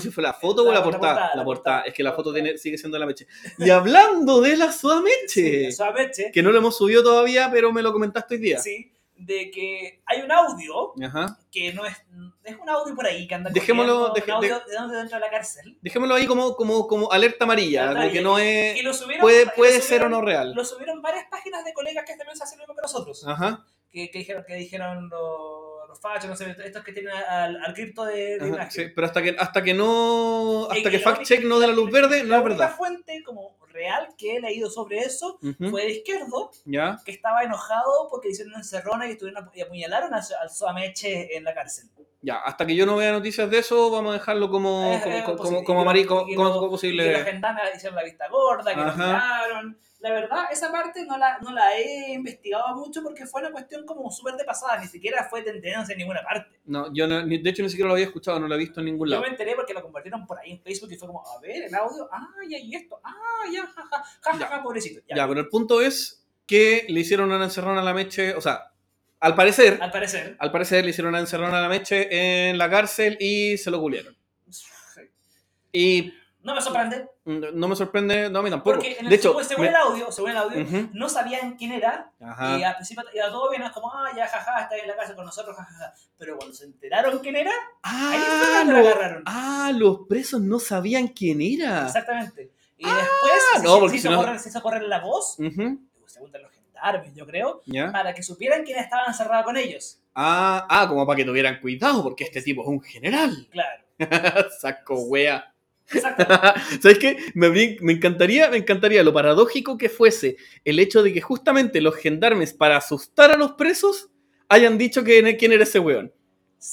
si, no fue la foto o La- la la portada. portada, La la portada. Es que la La foto tiene, sigue siendo la meche. Y hablando de la Sí, Sudameche, suavemente, que no lo hemos subido todavía, pero me lo comentaste hoy día. sí, de que hay un audio Ajá. que no es. Es un audio por ahí que anda Dejémoslo- deje- un audio de donde dentro de la cárcel. Dejémoslo ahí como, como, como alerta amarilla, Alerta que amarilla. no es. lo subieron. Puede, y lo puede ser o no real. Lo subieron varias páginas de colegas que también se hacen lo mismo que nosotros. Ajá. Que, que dijeron, que dijeron los, los fachos, no sé, estos que tienen al, al cripto de, de ajá, imagen. sí, pero hasta que, hasta que no. Hasta que que fact check no dé la luz verde, no la es verdad. fuente como real que he leído sobre eso Ujú, fue de izquierdo, Ya. que estaba enojado porque le hicieron una encerrona y, estuvieron, y apuñalaron al, Soameche en la cárcel. Ya, hasta que yo no vea noticias de eso, vamos a dejarlo como, Eh, como, como, posible. como, que como- que como- que los posible. gendarmes hicieron la vista gorda, que Ajá. miraron. La verdad, esa parte no la, no la he investigado mucho porque fue una cuestión como súper de pasada, ni siquiera fue tendencia en ninguna parte. No, yo no, de hecho ni siquiera lo había escuchado, no lo he visto en ningún Yo lado. me enteré porque lo compartieron por ahí en Facebook y fue como, a ver, el audio, ah, ya, y esto, ah, ya, jaja, jajaja, Ya. ja, pobrecito. Ya, Ya, pero el punto es que le hicieron una encerrona a la Meche, o sea, al parecer, Al parecer, al parecer le hicieron una encerrona a la Meche en la cárcel y se lo culiaron. Y no me sorprende, mm, no me sorprende, no a mí tampoco. porque en el, de hecho, según, me- el audio, según el audio, no sabían quién era Ajá. y al principio iba todo bien, es como, ah, ya, jaja, está en la casa con nosotros, jajaja. Pero cuando se enteraron quién era, ahí fue Ah, lo- lo agarraron. ah, los presos no sabían quién era. Exactamente. Y después se, no, se- porque se hizo si no- correr, se hizo correr la voz, Ujú, según los gendarmes, yo creo, para que supieran quién estaba encerrado con ellos. Ah, ah, como para que tuvieran cuidado, porque este tipo es un general. Claro. Saco wea. Exacto. ¿Sabes qué? Me, me encantaría, me encantaría lo paradójico que fuese el hecho de que justamente los gendarmes, para asustar a los presos, hayan dicho que, quién era ese weón.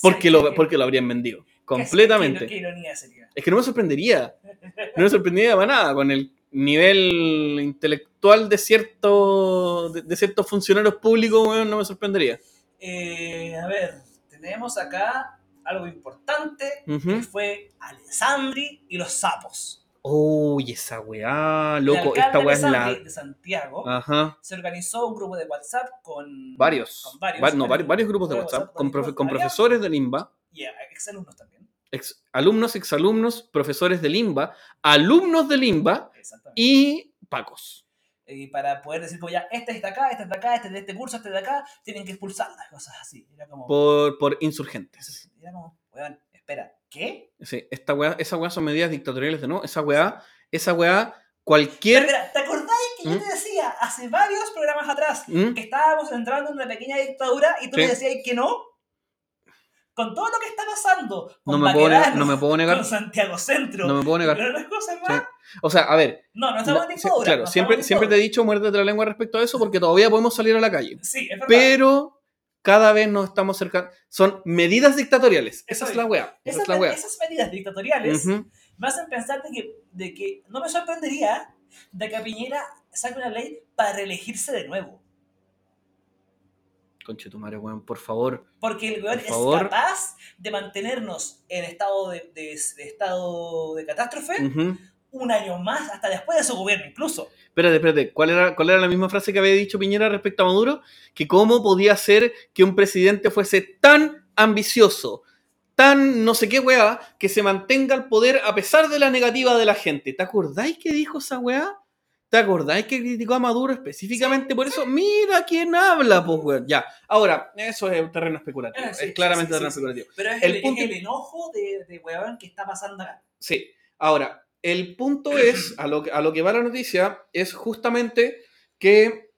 Porque lo, que- porque lo habrían vendido. Completamente. Qué, qué ironía sería. Es que no me sorprendería. No me sorprendería para nada con el nivel intelectual de, cierto, de, de ciertos funcionarios públicos, weón, no me sorprendería. Eh, a ver, tenemos acá algo importante que fue Alessandri y los sapos. Uy, esa weá, loco, esta weá es la. de Santiago Ajá. se organizó un grupo de WhatsApp con Varios. con varios, Va- no, varios grupos de de WhatsApp, WhatsApp, con, profe- con profesores del IMBA, y exalumnos también. ex alumnos, exalumnos, profesores del IMBA, alumnos del IMBA Exactamente. y pacos. Y para poder decir, como ya, este es de acá, este es de acá, este es de este curso, este es de acá, tienen que expulsarlas, cosas así. Era como, Por, por insurgentes. era como, weón, espera, ¿qué? Sí, esta weá, esa weá son medidas dictatoriales de no. Esa weá, esa weá, cualquier. Espera, ¿te acordáis que yo ¿Mm? te decía hace varios programas atrás ¿Mm? que estábamos entrando en una pequeña dictadura y tú me decías que no? Con todo lo que está pasando, No con me, puedo no me puedo negar. con Santiago Centro, No me puedo negar. pero las cosas más. O sea, a ver, No, no estamos en sí, dictadura. claro, no siempre, siempre te he dicho muérdete la lengua respecto a eso porque todavía podemos salir a la calle. Sí, es verdad. Pero cada vez nos estamos cerca. Son medidas dictatoriales. Esa es la weá. Esa esas, es la weá. esas medidas dictatoriales Ujú. me hacen pensar de que, de que no me sorprendería de que Piñera saque una ley para reelegirse de nuevo. Conche tu madre, weón, por favor. Porque el weón es favor. capaz de mantenernos en estado de, de- de estado de catástrofe un año más, hasta después de su gobierno incluso. Espérate, espérate. ¿Cuál era, ¿Cuál era la misma frase que había dicho Piñera respecto a Maduro? Que cómo podía ser que un presidente fuese tan ambicioso, tan no sé qué weá, que se mantenga al poder a pesar de la negativa de la gente. ¿Te acordáis que dijo esa weá? ¿Te acordáis que criticó a Maduro específicamente por eso? Mira quién habla, pues weón. Ya. Ahora, eso es un terreno especulativo. Ah, sí, es claramente terreno especulativo. Pero es El el, punto- es el enojo de, de weón que está pasando acá. Sí. Ahora, el punto es, a lo, que- a lo que va la noticia, es justamente que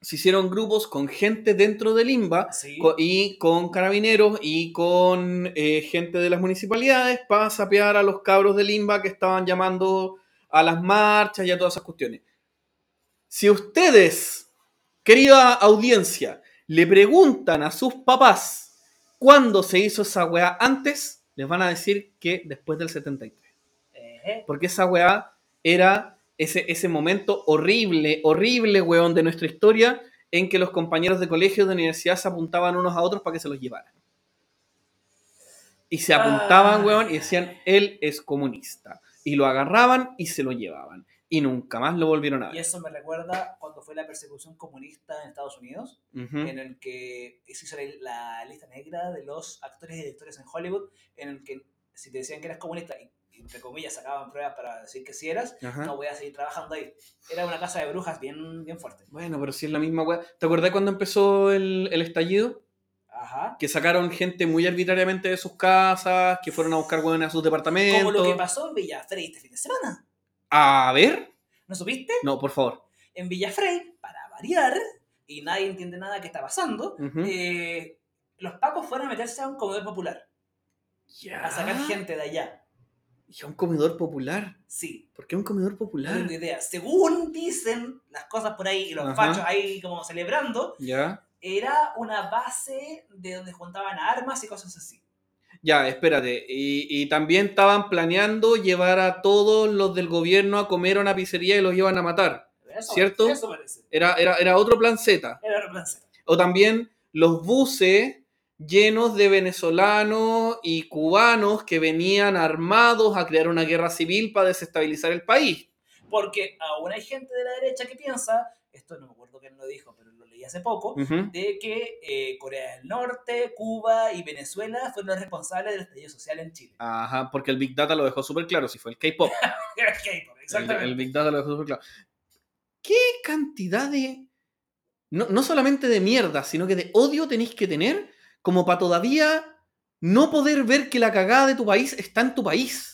se hicieron grupos con gente dentro del INBA Sí. co- y con carabineros y con eh, gente de las municipalidades para sapear a los cabros del INBA que estaban llamando a las marchas y a todas esas cuestiones. Si ustedes, querida audiencia, le preguntan a sus papás cuándo se hizo esa weá antes, les van a decir que después del 73. Eh, Porque esa weá era ese, ese momento horrible, horrible, weón, de nuestra historia en que los compañeros de colegio, de universidad, se apuntaban unos a otros para que se los llevaran. Y se apuntaban, Ah. weón, y decían, él es comunista. Y lo agarraban y se lo llevaban. Y nunca más lo volvieron a y ver. eso me recuerda cuando fue la persecución comunista en Estados Unidos, Ujú. en el que se hizo la, lista negra de los actores y directores en Hollywood, en el que si te decían que eras comunista y, y entre comillas sacaban pruebas para decir que sí eras, Ajá. no voy a seguir trabajando ahí. Era una casa de brujas bien, bien fuerte. Bueno, pero si es la misma weá. ¿Te acordás cuando empezó el, el estallido? Ajá. Que sacaron gente muy arbitrariamente de sus casas, que fueron a buscar weones a sus departamentos. Como lo que pasó en Villafrey este fin de semana. A ver. ¿No supiste? No, por favor. En Villafrey, para variar, y nadie entiende nada que está pasando, Ujú. eh, los pacos fueron a meterse a un comedor popular, Ya. a sacar gente de allá. Y a un comedor popular. Sí, ¿Por qué un comedor no popular? tengo idea. Según dicen las cosas por ahí y los Ajá. fachos ahí como celebrando, Ya. Era una base de donde juntaban armas y cosas así. Ya, espérate. Y, y también estaban planeando llevar a todos los del gobierno a comer a una pizzería y los iban a matar. Eso, ¿Cierto? Eso parece. Era, era, era otro plan Z. Era el plan Z. O también los buses llenos de venezolanos y cubanos que venían armados a crear una guerra civil para desestabilizar el país. Porque aún hay gente de la derecha que piensa, esto no me acuerdo quién lo dijo, pero leí hace poco, de que eh, Corea del Norte, Cuba y Venezuela fueron los responsables del estallido social en Chile. Ajá, porque el Big Data lo dejó súper claro, si fue el K-Pop. El K-pop, el Big Data lo dejó súper claro. ¿Qué cantidad de... No, no solamente de mierda, sino que de odio tenéis que tener como para todavía no poder ver que la cagada de tu país está en tu país?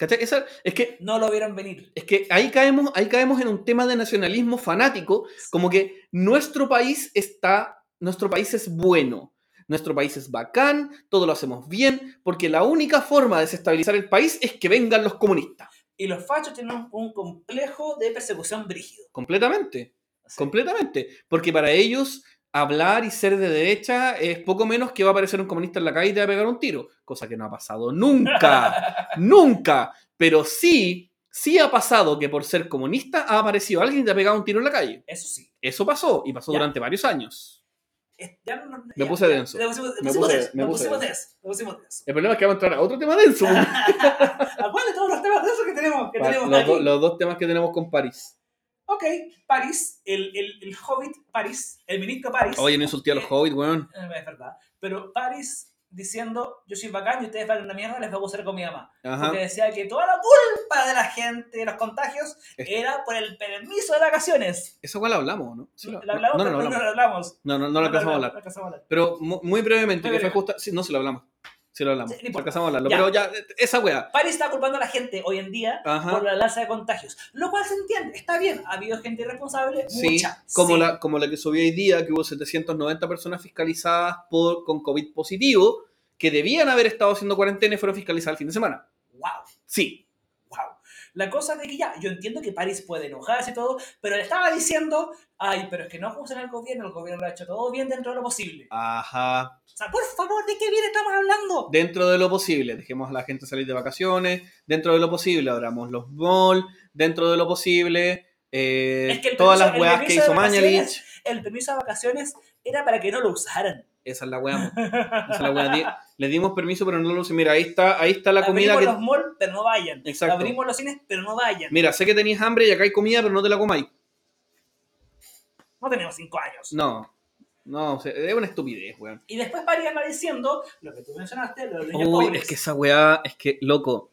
¿Cachai? Esa- es que No lo vieron venir. Es que ahí caemos, ahí caemos en un tema de nacionalismo fanático, como que nuestro país está, nuestro país es bueno, nuestro país es bacán, todo lo hacemos bien, porque la única forma de desestabilizar el país es que vengan los comunistas. Y los fachos tienen un, un complejo de persecución brígido. Completamente, completamente. Porque para ellos hablar y ser de derecha es poco menos que va a aparecer un comunista en la calle y te va a pegar un tiro, cosa que no ha pasado nunca. Nunca. Pero sí, sí ha pasado que por ser comunista ha aparecido alguien y te ha pegado un tiro en la calle. Eso sí. Eso pasó y pasó Ya. durante varios años. Ya no- no- Me ya, puse denso. Pusimos, Me pusimos puse- denso, me pusimos denso. denso, le pusimos denso. El problema es que vamos a entrar a otro tema denso. ¿A cuál de todos los temas densos que tenemos, que tenemos los, do- los dos temas que tenemos con París. Ok, París, el, el, el hobbit París, el ministro París. Oye, no insulté a los hobbits, weón. Eh, Es verdad. Pero París diciendo, yo soy bacán y ustedes valen una mierda, les va a gustar con mi mamá. Ajá. Porque decía que toda la culpa de la gente, de los contagios, Es- era por el permiso de vacaciones. Esa igual la hablamos, ¿no? Sí, ¿Lo la- hablamos? no, no, no, no, no, lo hablamos. no, no, no lo alcanzamos a hablar. Pero mu- muy brevemente, Muy que fue breve. justa. Sí, no, sí lo hablamos. Sí lo hablamos. Sí, no. Ya. Pero ya, esa weá. París está culpando a la gente hoy en día Ajá. por la alza de contagios. Lo cual se entiende, está bien. Ha habido gente irresponsable, Sí, mucha. como, sí. La, como la que subió hoy día, que hubo 790 personas fiscalizadas por, con COVID positivo, que debían haber estado haciendo cuarentena y fueron fiscalizadas el fin de semana. Wow. Sí. La cosa es de que ya, yo entiendo que París puede enojarse y todo, pero le estaba diciendo, ay, pero es que no acusen al gobierno, el gobierno lo ha hecho todo bien dentro de lo posible. ajá. O sea, por favor, ¿de qué bien estamos hablando? Dentro de lo posible, dejemos a la gente salir de vacaciones, dentro de lo posible, abramos los malls, dentro de lo posible, eh, Es que todas permiso- las weas que hizo Mañalich. El permiso de vacaciones era para que no lo usaran. Esa es la mo. Esa es la. Di- Le dimos permiso, pero no lo usé. Mira, ahí está, ahí está la comida Abrimos que. los malls, pero no vayan. Exacto. Abrimos los cines, pero no vayan. Mira, sé que tenías hambre y acá hay comida, pero no te la comáis. No tenemos cinco años. No. No, o sea, es una estupidez, weón. Y después París anda diciendo lo que tú mencionaste, lo de los niños Uy, pobres. es que esa weá, es que, loco.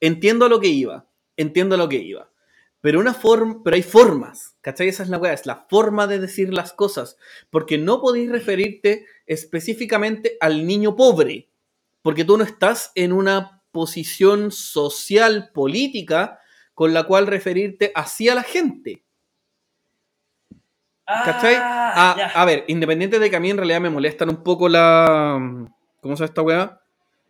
Entiendo lo que iba. Entiendo lo que iba. Pero una forma, pero hay formas, ¿cachai? Esa es la weá, es la forma de decir las cosas. Porque no podéis referirte específicamente al niño pobre. Porque tú no estás en una posición social, política, con la cual referirte así a la gente. ¿Cachai? Ah, A, ya. a ver, independiente de que a mí en realidad me molestan un poco la. ¿Cómo se llama esta weá?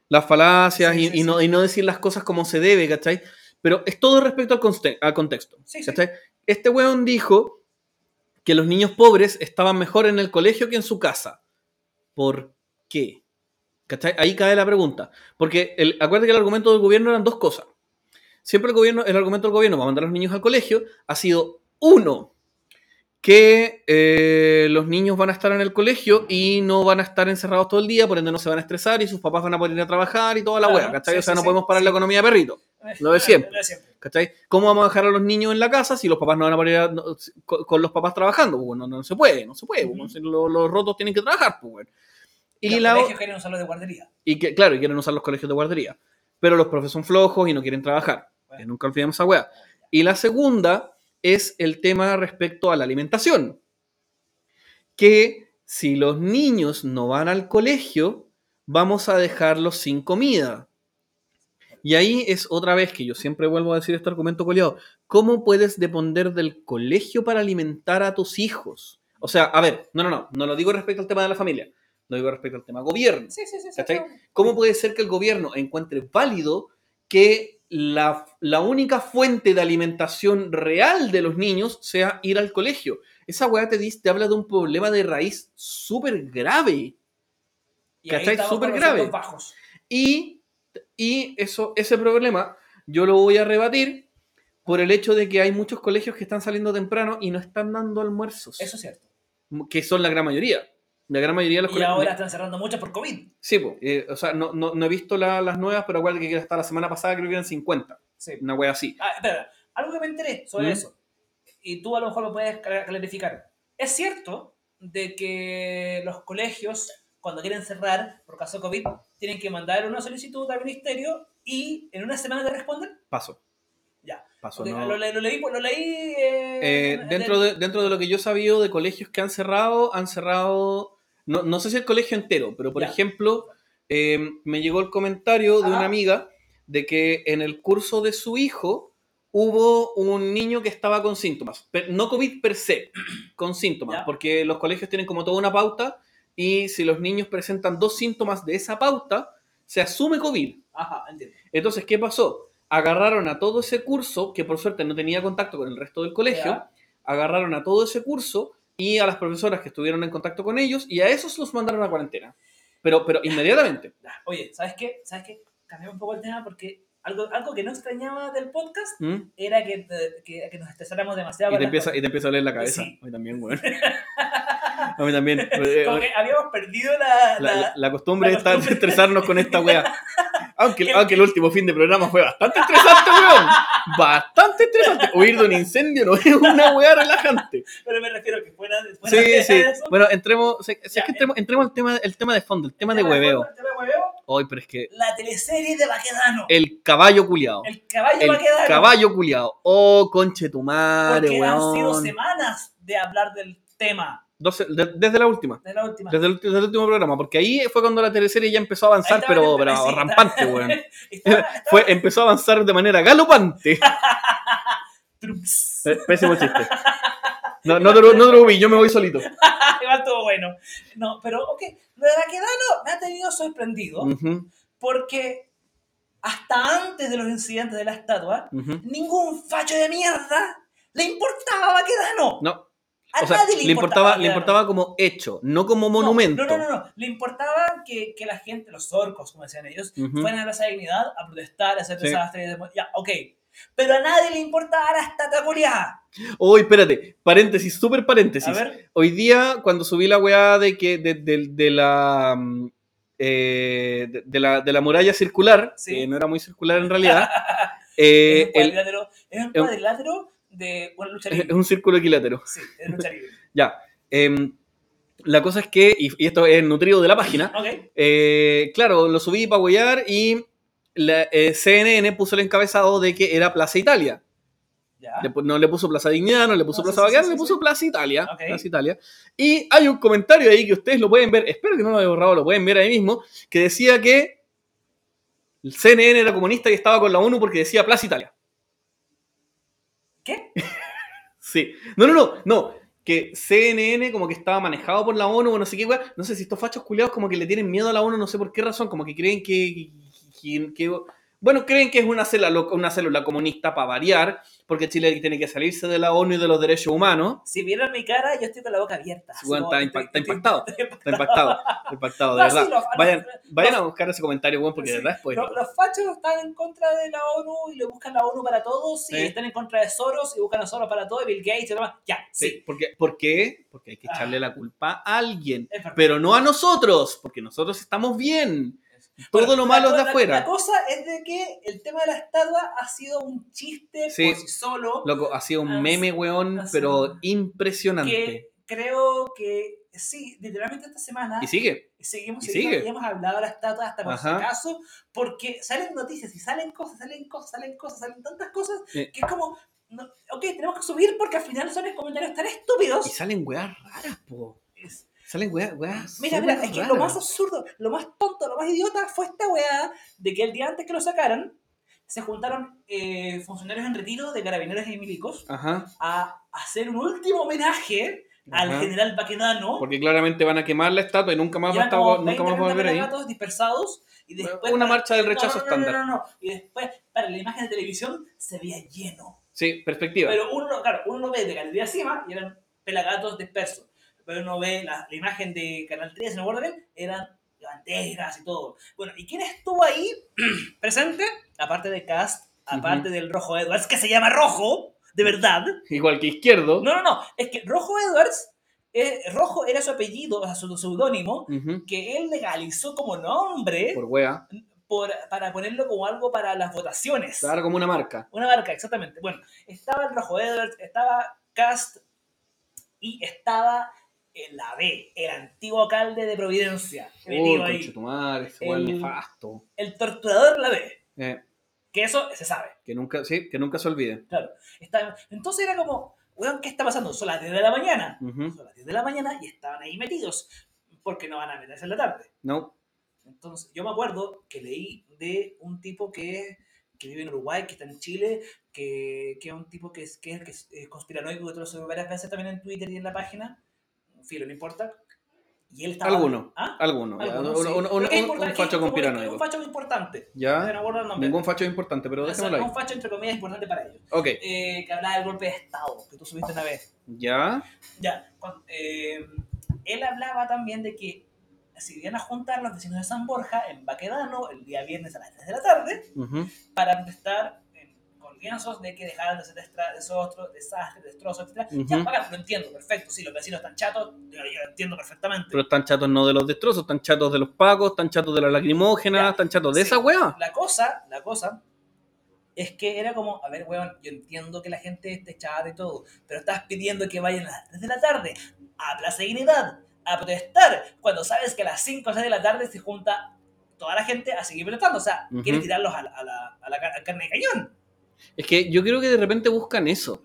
Las falacias Sí, y, sí, y sí. no, y no decir las cosas como se debe, ¿cachai? Pero es todo respecto al, contexto. Sí. Este weón dijo que los niños pobres estaban mejor en el colegio que en su casa. ¿Por qué? ¿Cachai? Ahí cae la pregunta. Porque el, acuérdate que el argumento del gobierno eran dos cosas. Siempre el, gobierno, el argumento del gobierno para mandar a los niños al colegio ha sido, uno, que eh, los niños van a estar en el colegio y no van a estar encerrados todo el día, por ende no se van a estresar y sus papás van a poder ir a trabajar y toda la Claro, wea, ¿cachai? sí, o sea, sí, no sí, podemos parar la economía de perrito, Lo de siempre. ¿cachai? ¿Cómo vamos a dejar a los niños en la casa si los papás no van a poder ir a- no- con, con los papás trabajando? Pues, no, no se puede, no se puede, pues, los, los rotos tienen que trabajar, pues. Y los la, colegios quieren usarlo de guardería. y que, claro, y quieren usar los colegios de guardería. Pero los profes son flojos y no quieren trabajar. Bueno. Que nunca olvidemos esa weá. Y la segunda es el tema respecto a la alimentación. Que si los niños no van al colegio, vamos a dejarlos sin comida. Y ahí es otra vez que yo siempre vuelvo a decir este argumento coleado. ¿Cómo puedes depender del colegio para alimentar a tus hijos? O sea, a ver, no, no, no, no lo digo respecto al tema de la familia, lo digo respecto al tema gobierno. Sí, sí, sí. sí. ¿Cómo puede ser que el gobierno encuentre válido que la, la única fuente de alimentación real de los niños sea ir al colegio? Esa weá te, dice, te habla de un problema de raíz súper grave. Y ¿Cachai? Súper grave. bajos. Y, y eso, ese problema yo lo voy a rebatir por el hecho de que hay muchos colegios que están saliendo temprano y no están dando almuerzos, Eso es cierto. que son la gran mayoría. La gran mayoría de los Y colegios. ahora están cerrando muchas por COVID. Sí, po, eh, o sea, no, no, no he visto la- las nuevas, pero acuérdate que hasta la semana pasada creo que eran 50. Sí. Una wea así. Ah, espera, algo que me enteré sobre ¿Mm? eso, y tú a lo mejor lo puedes cla- clarificar. Es cierto de que los colegios, cuando quieren cerrar por caso de COVID, tienen que mandar una solicitud al ministerio y en una semana te responden. Paso. Ya. Paso. No. lo, lo leí, lo leí eh, Eh, en- dentro, de, dentro de lo que yo he sabido de colegios que han cerrado, han cerrado. No, no sé si el colegio entero, pero por Ya. ejemplo, eh, me llegó el comentario de una amiga de que en el curso de su hijo hubo un niño que estaba con síntomas. No COVID per se, con síntomas, Ya. porque los colegios tienen como toda una pauta y si los niños presentan dos síntomas de esa pauta, se asume COVID. Ajá, entiendo. Entonces, ¿qué pasó? Agarraron a todo ese curso, que por suerte no tenía contacto con el resto del colegio, Ya. agarraron a todo ese curso y a las profesoras que estuvieron en contacto con ellos y a esos los mandaron a cuarentena. Pero, pero inmediatamente. Oye, ¿sabes qué? ¿Sabes qué? Cambiamos un poco el tema porque algo, algo que no extrañaba del podcast ¿Mm? era que, que, que nos estresáramos demasiado. Y te, empieza, cosas. y te empieza a doler la cabeza. Sí. A mí también, güey. A mí también. Eh, Como que habíamos perdido la... La, la- costumbre de estar- de estresarnos con esta wea. Aunque, ¿Qué- aunque el último fin de programa fue bastante estresante, weón. Bastante estresante. Huir de un incendio no es una wea relajante. Pero me refiero a que fuera, Sí, de sí. eso. Bueno, entremos, si es Ya, que entremos, entremos al tema, el tema de fondo, el tema de Tema hueveo. fondo, tema de hueveo, Hoy, pero es que La teleserie de Baquedano. el caballo culiado. El caballo El Baquedano. caballo culiado. Oh, conche tu madre, Porque han sido weón. semanas de hablar del tema. Doce- de- desde la última. De la última. Desde el, desde el último programa, porque ahí fue cuando la teleserie ya empezó a avanzar, pero, pero sí, rampante, weón. Fue, empezó a avanzar de manera galopante. Trups. Pésimo chiste. No, no, te lo- no te lo vi, yo me voy solito. Igual estuvo bueno. No, pero ok. Lo de Baquedano me ha tenido sorprendido Ujú, porque hasta antes de los incidentes de la estatua, ujú. ningún facho de mierda le importaba a Baquedano. No, A o sea, le importaba, le importaba como hecho, no como monumento. No, no, no, no. Le importaba que, que la gente, los orcos, como decían ellos, fueran a la Plaza Dignidad a protestar, a hacer Sí. desastres. Ya, ok. Pero a nadie le importaba la estatua culiada. Hoy, espérate, paréntesis, súper A paréntesis. ver. Hoy día, cuando subí la weá de que de, de- de la mm, eh, de, de la de la muralla circular, Sí. que no era muy circular en realidad, eh, es un cuadrilátero, es un es un- cuadrilátero de lucha es un círculo equilátero. Sí, es lucha libre. Ya. em, la cosa es que, y, y esto es nutrido de la página, eh, claro, lo subí para huear y la, eh, CNN puso el encabezado de que era Plaza Italia. Le no le puso Plaza Dignidad, no le puso No, Plaza sí, le puso. Plaza Italia. Plaza Italia. Y hay un comentario ahí que ustedes lo pueden ver, espero que no lo haya borrado, lo pueden ver ahí mismo, que decía que el CNN era comunista y estaba con la ONU porque decía Plaza Italia. ¿Qué? Sí. No, no, no, no. que CNN como que estaba manejado por la ONU o no sé qué, weá. No sé si estos fachos culiados como que le tienen miedo a la ONU, no sé por qué razón, como que creen que... que- bueno, creen que es una célula, una célula comunista para variar, porque Chile tiene que salirse de la ONU y de los derechos humanos. Si vieron mi cara, yo estoy con la boca abierta. como está está impactado. Está impactado, está impactado, de No, sí, verdad. los- Vayan, vayan a buscar ese comentario, weón, porque de verdad es poético. Los, los fachos están en contra de la ONU y le buscan la ONU para todos. Sí, Sí. están en contra de Soros y buscan a Soros para todo. Y Bill Gates y demás. Ya, sí. Porque, ¿Por qué? Porque hay que Ah. echarle la culpa a alguien. Pero no a nosotros, porque nosotros estamos bien. Todo Bueno, lo malo la- es de la- afuera. La cosa es de que el tema de la estatua ha sido un chiste Sí. por sí solo. Loco, ha sido un meme, weón, pero impresionante. que creo que sí, literalmente esta semana Y sigue. seguimos, y seguimos sigue. hemos hablado de la estatua hasta por si acaso, porque salen noticias y salen cosas, salen cosas, salen cosas, salen tantas cosas Sí. que es como, no, ok, tenemos que subir porque al final son comentarios tan estúpidos. Y salen weas raras, po. Salen weas, weas. Mira, mira, es que lo más absurdo, lo más tonto, lo más idiota fue esta weá de que el día antes que lo sacaran, se juntaron eh, funcionarios en retiro de carabineros y milicos Ajá. a hacer un último homenaje al ajá. general Baquedano. Porque claramente van a quemar la estatua y nunca más, va a estar- nunca 20, más va a 30 volver ahí. dispersados y después... Una marcha del rechazo no, no, no, estándar. No, no, no, Y después, para la imagen de televisión, se veía lleno. Sí, perspectiva. Pero uno, no- claro, uno lo ve de galería encima y eran pelagatos dispersos. Pero uno ve la, la imagen de Canal 3, si no recuerdo bien, eran banderas y todo. Bueno, ¿y quién estuvo ahí presente? Aparte de Cast, aparte del Rojo Edwards, que se llama Rojo, de verdad. Igual que izquierdo. No, no, no, es que Rojo Edwards, eh, Rojo era su apellido, o sea, su seudónimo, que él legalizó como nombre Por wea. por, para ponerlo como algo para las votaciones. Claro, como una marca. Una marca, exactamente. Bueno, estaba el Rojo Edwards, estaba Cast y estaba el B, el antiguo alcalde de Providencia. Ahí. ese El- nefasto. El torturador la B. Eh, Que eso se sabe, que nunca, sí, que nunca se olvide. claro. Está- entonces era como, weón, ¿qué está pasando? Son las 10 de la mañana. Son las 10 de la mañana y estaban ahí metidos. Porque no van a meterse en la tarde. No. Entonces, yo me acuerdo que leí de un tipo que, que vive en Uruguay, que está en Chile, que, que es un tipo que es, que es, que es, eh, conspiranoico, que lo varias veces también en Twitter y en la página. Filo, no importa. Y él estaba. Alguno. ¿Ah? Alguno. Alguno, Un- sí. un- un- un- un facho con piranoico. Un facho importante. No Ya. nombre. Ningún facho importante, pero ahí. un facho, entre comillas, importante para ellos. Ok. Eh, que hablaba del golpe de Estado, que tú subiste una vez. Ya. Ya, eh, él hablaba también de que se iban a juntar los vecinos de San Borja en Baquedano el día viernes a las 3 de la tarde Ujú. para protestar lienzos de que dejaran de hacer destra- desostros, desastres, destrozos, etc. Ya, Ujú. bacán, lo entiendo, perfecto. Sí, los vecinos están chatos, yo, lo entiendo perfectamente. Pero están chatos no de los destrozos, están chatos de los pacos, están chatos de la lacrimógena, Ya. están chatos de Sí. esa weá. La cosa, la cosa es que era como, a ver, weón, yo entiendo que la gente esté chata y todo, pero estás pidiendo que vayan a las 3 de la tarde a Plaza Dignidad a protestar cuando sabes que a las 5 o 6 de la tarde se junta toda la gente a seguir protestando. O sea, Ujú. quieres tirarlos a la, a la, a la al carne de cañón. Es que yo creo que de repente buscan eso.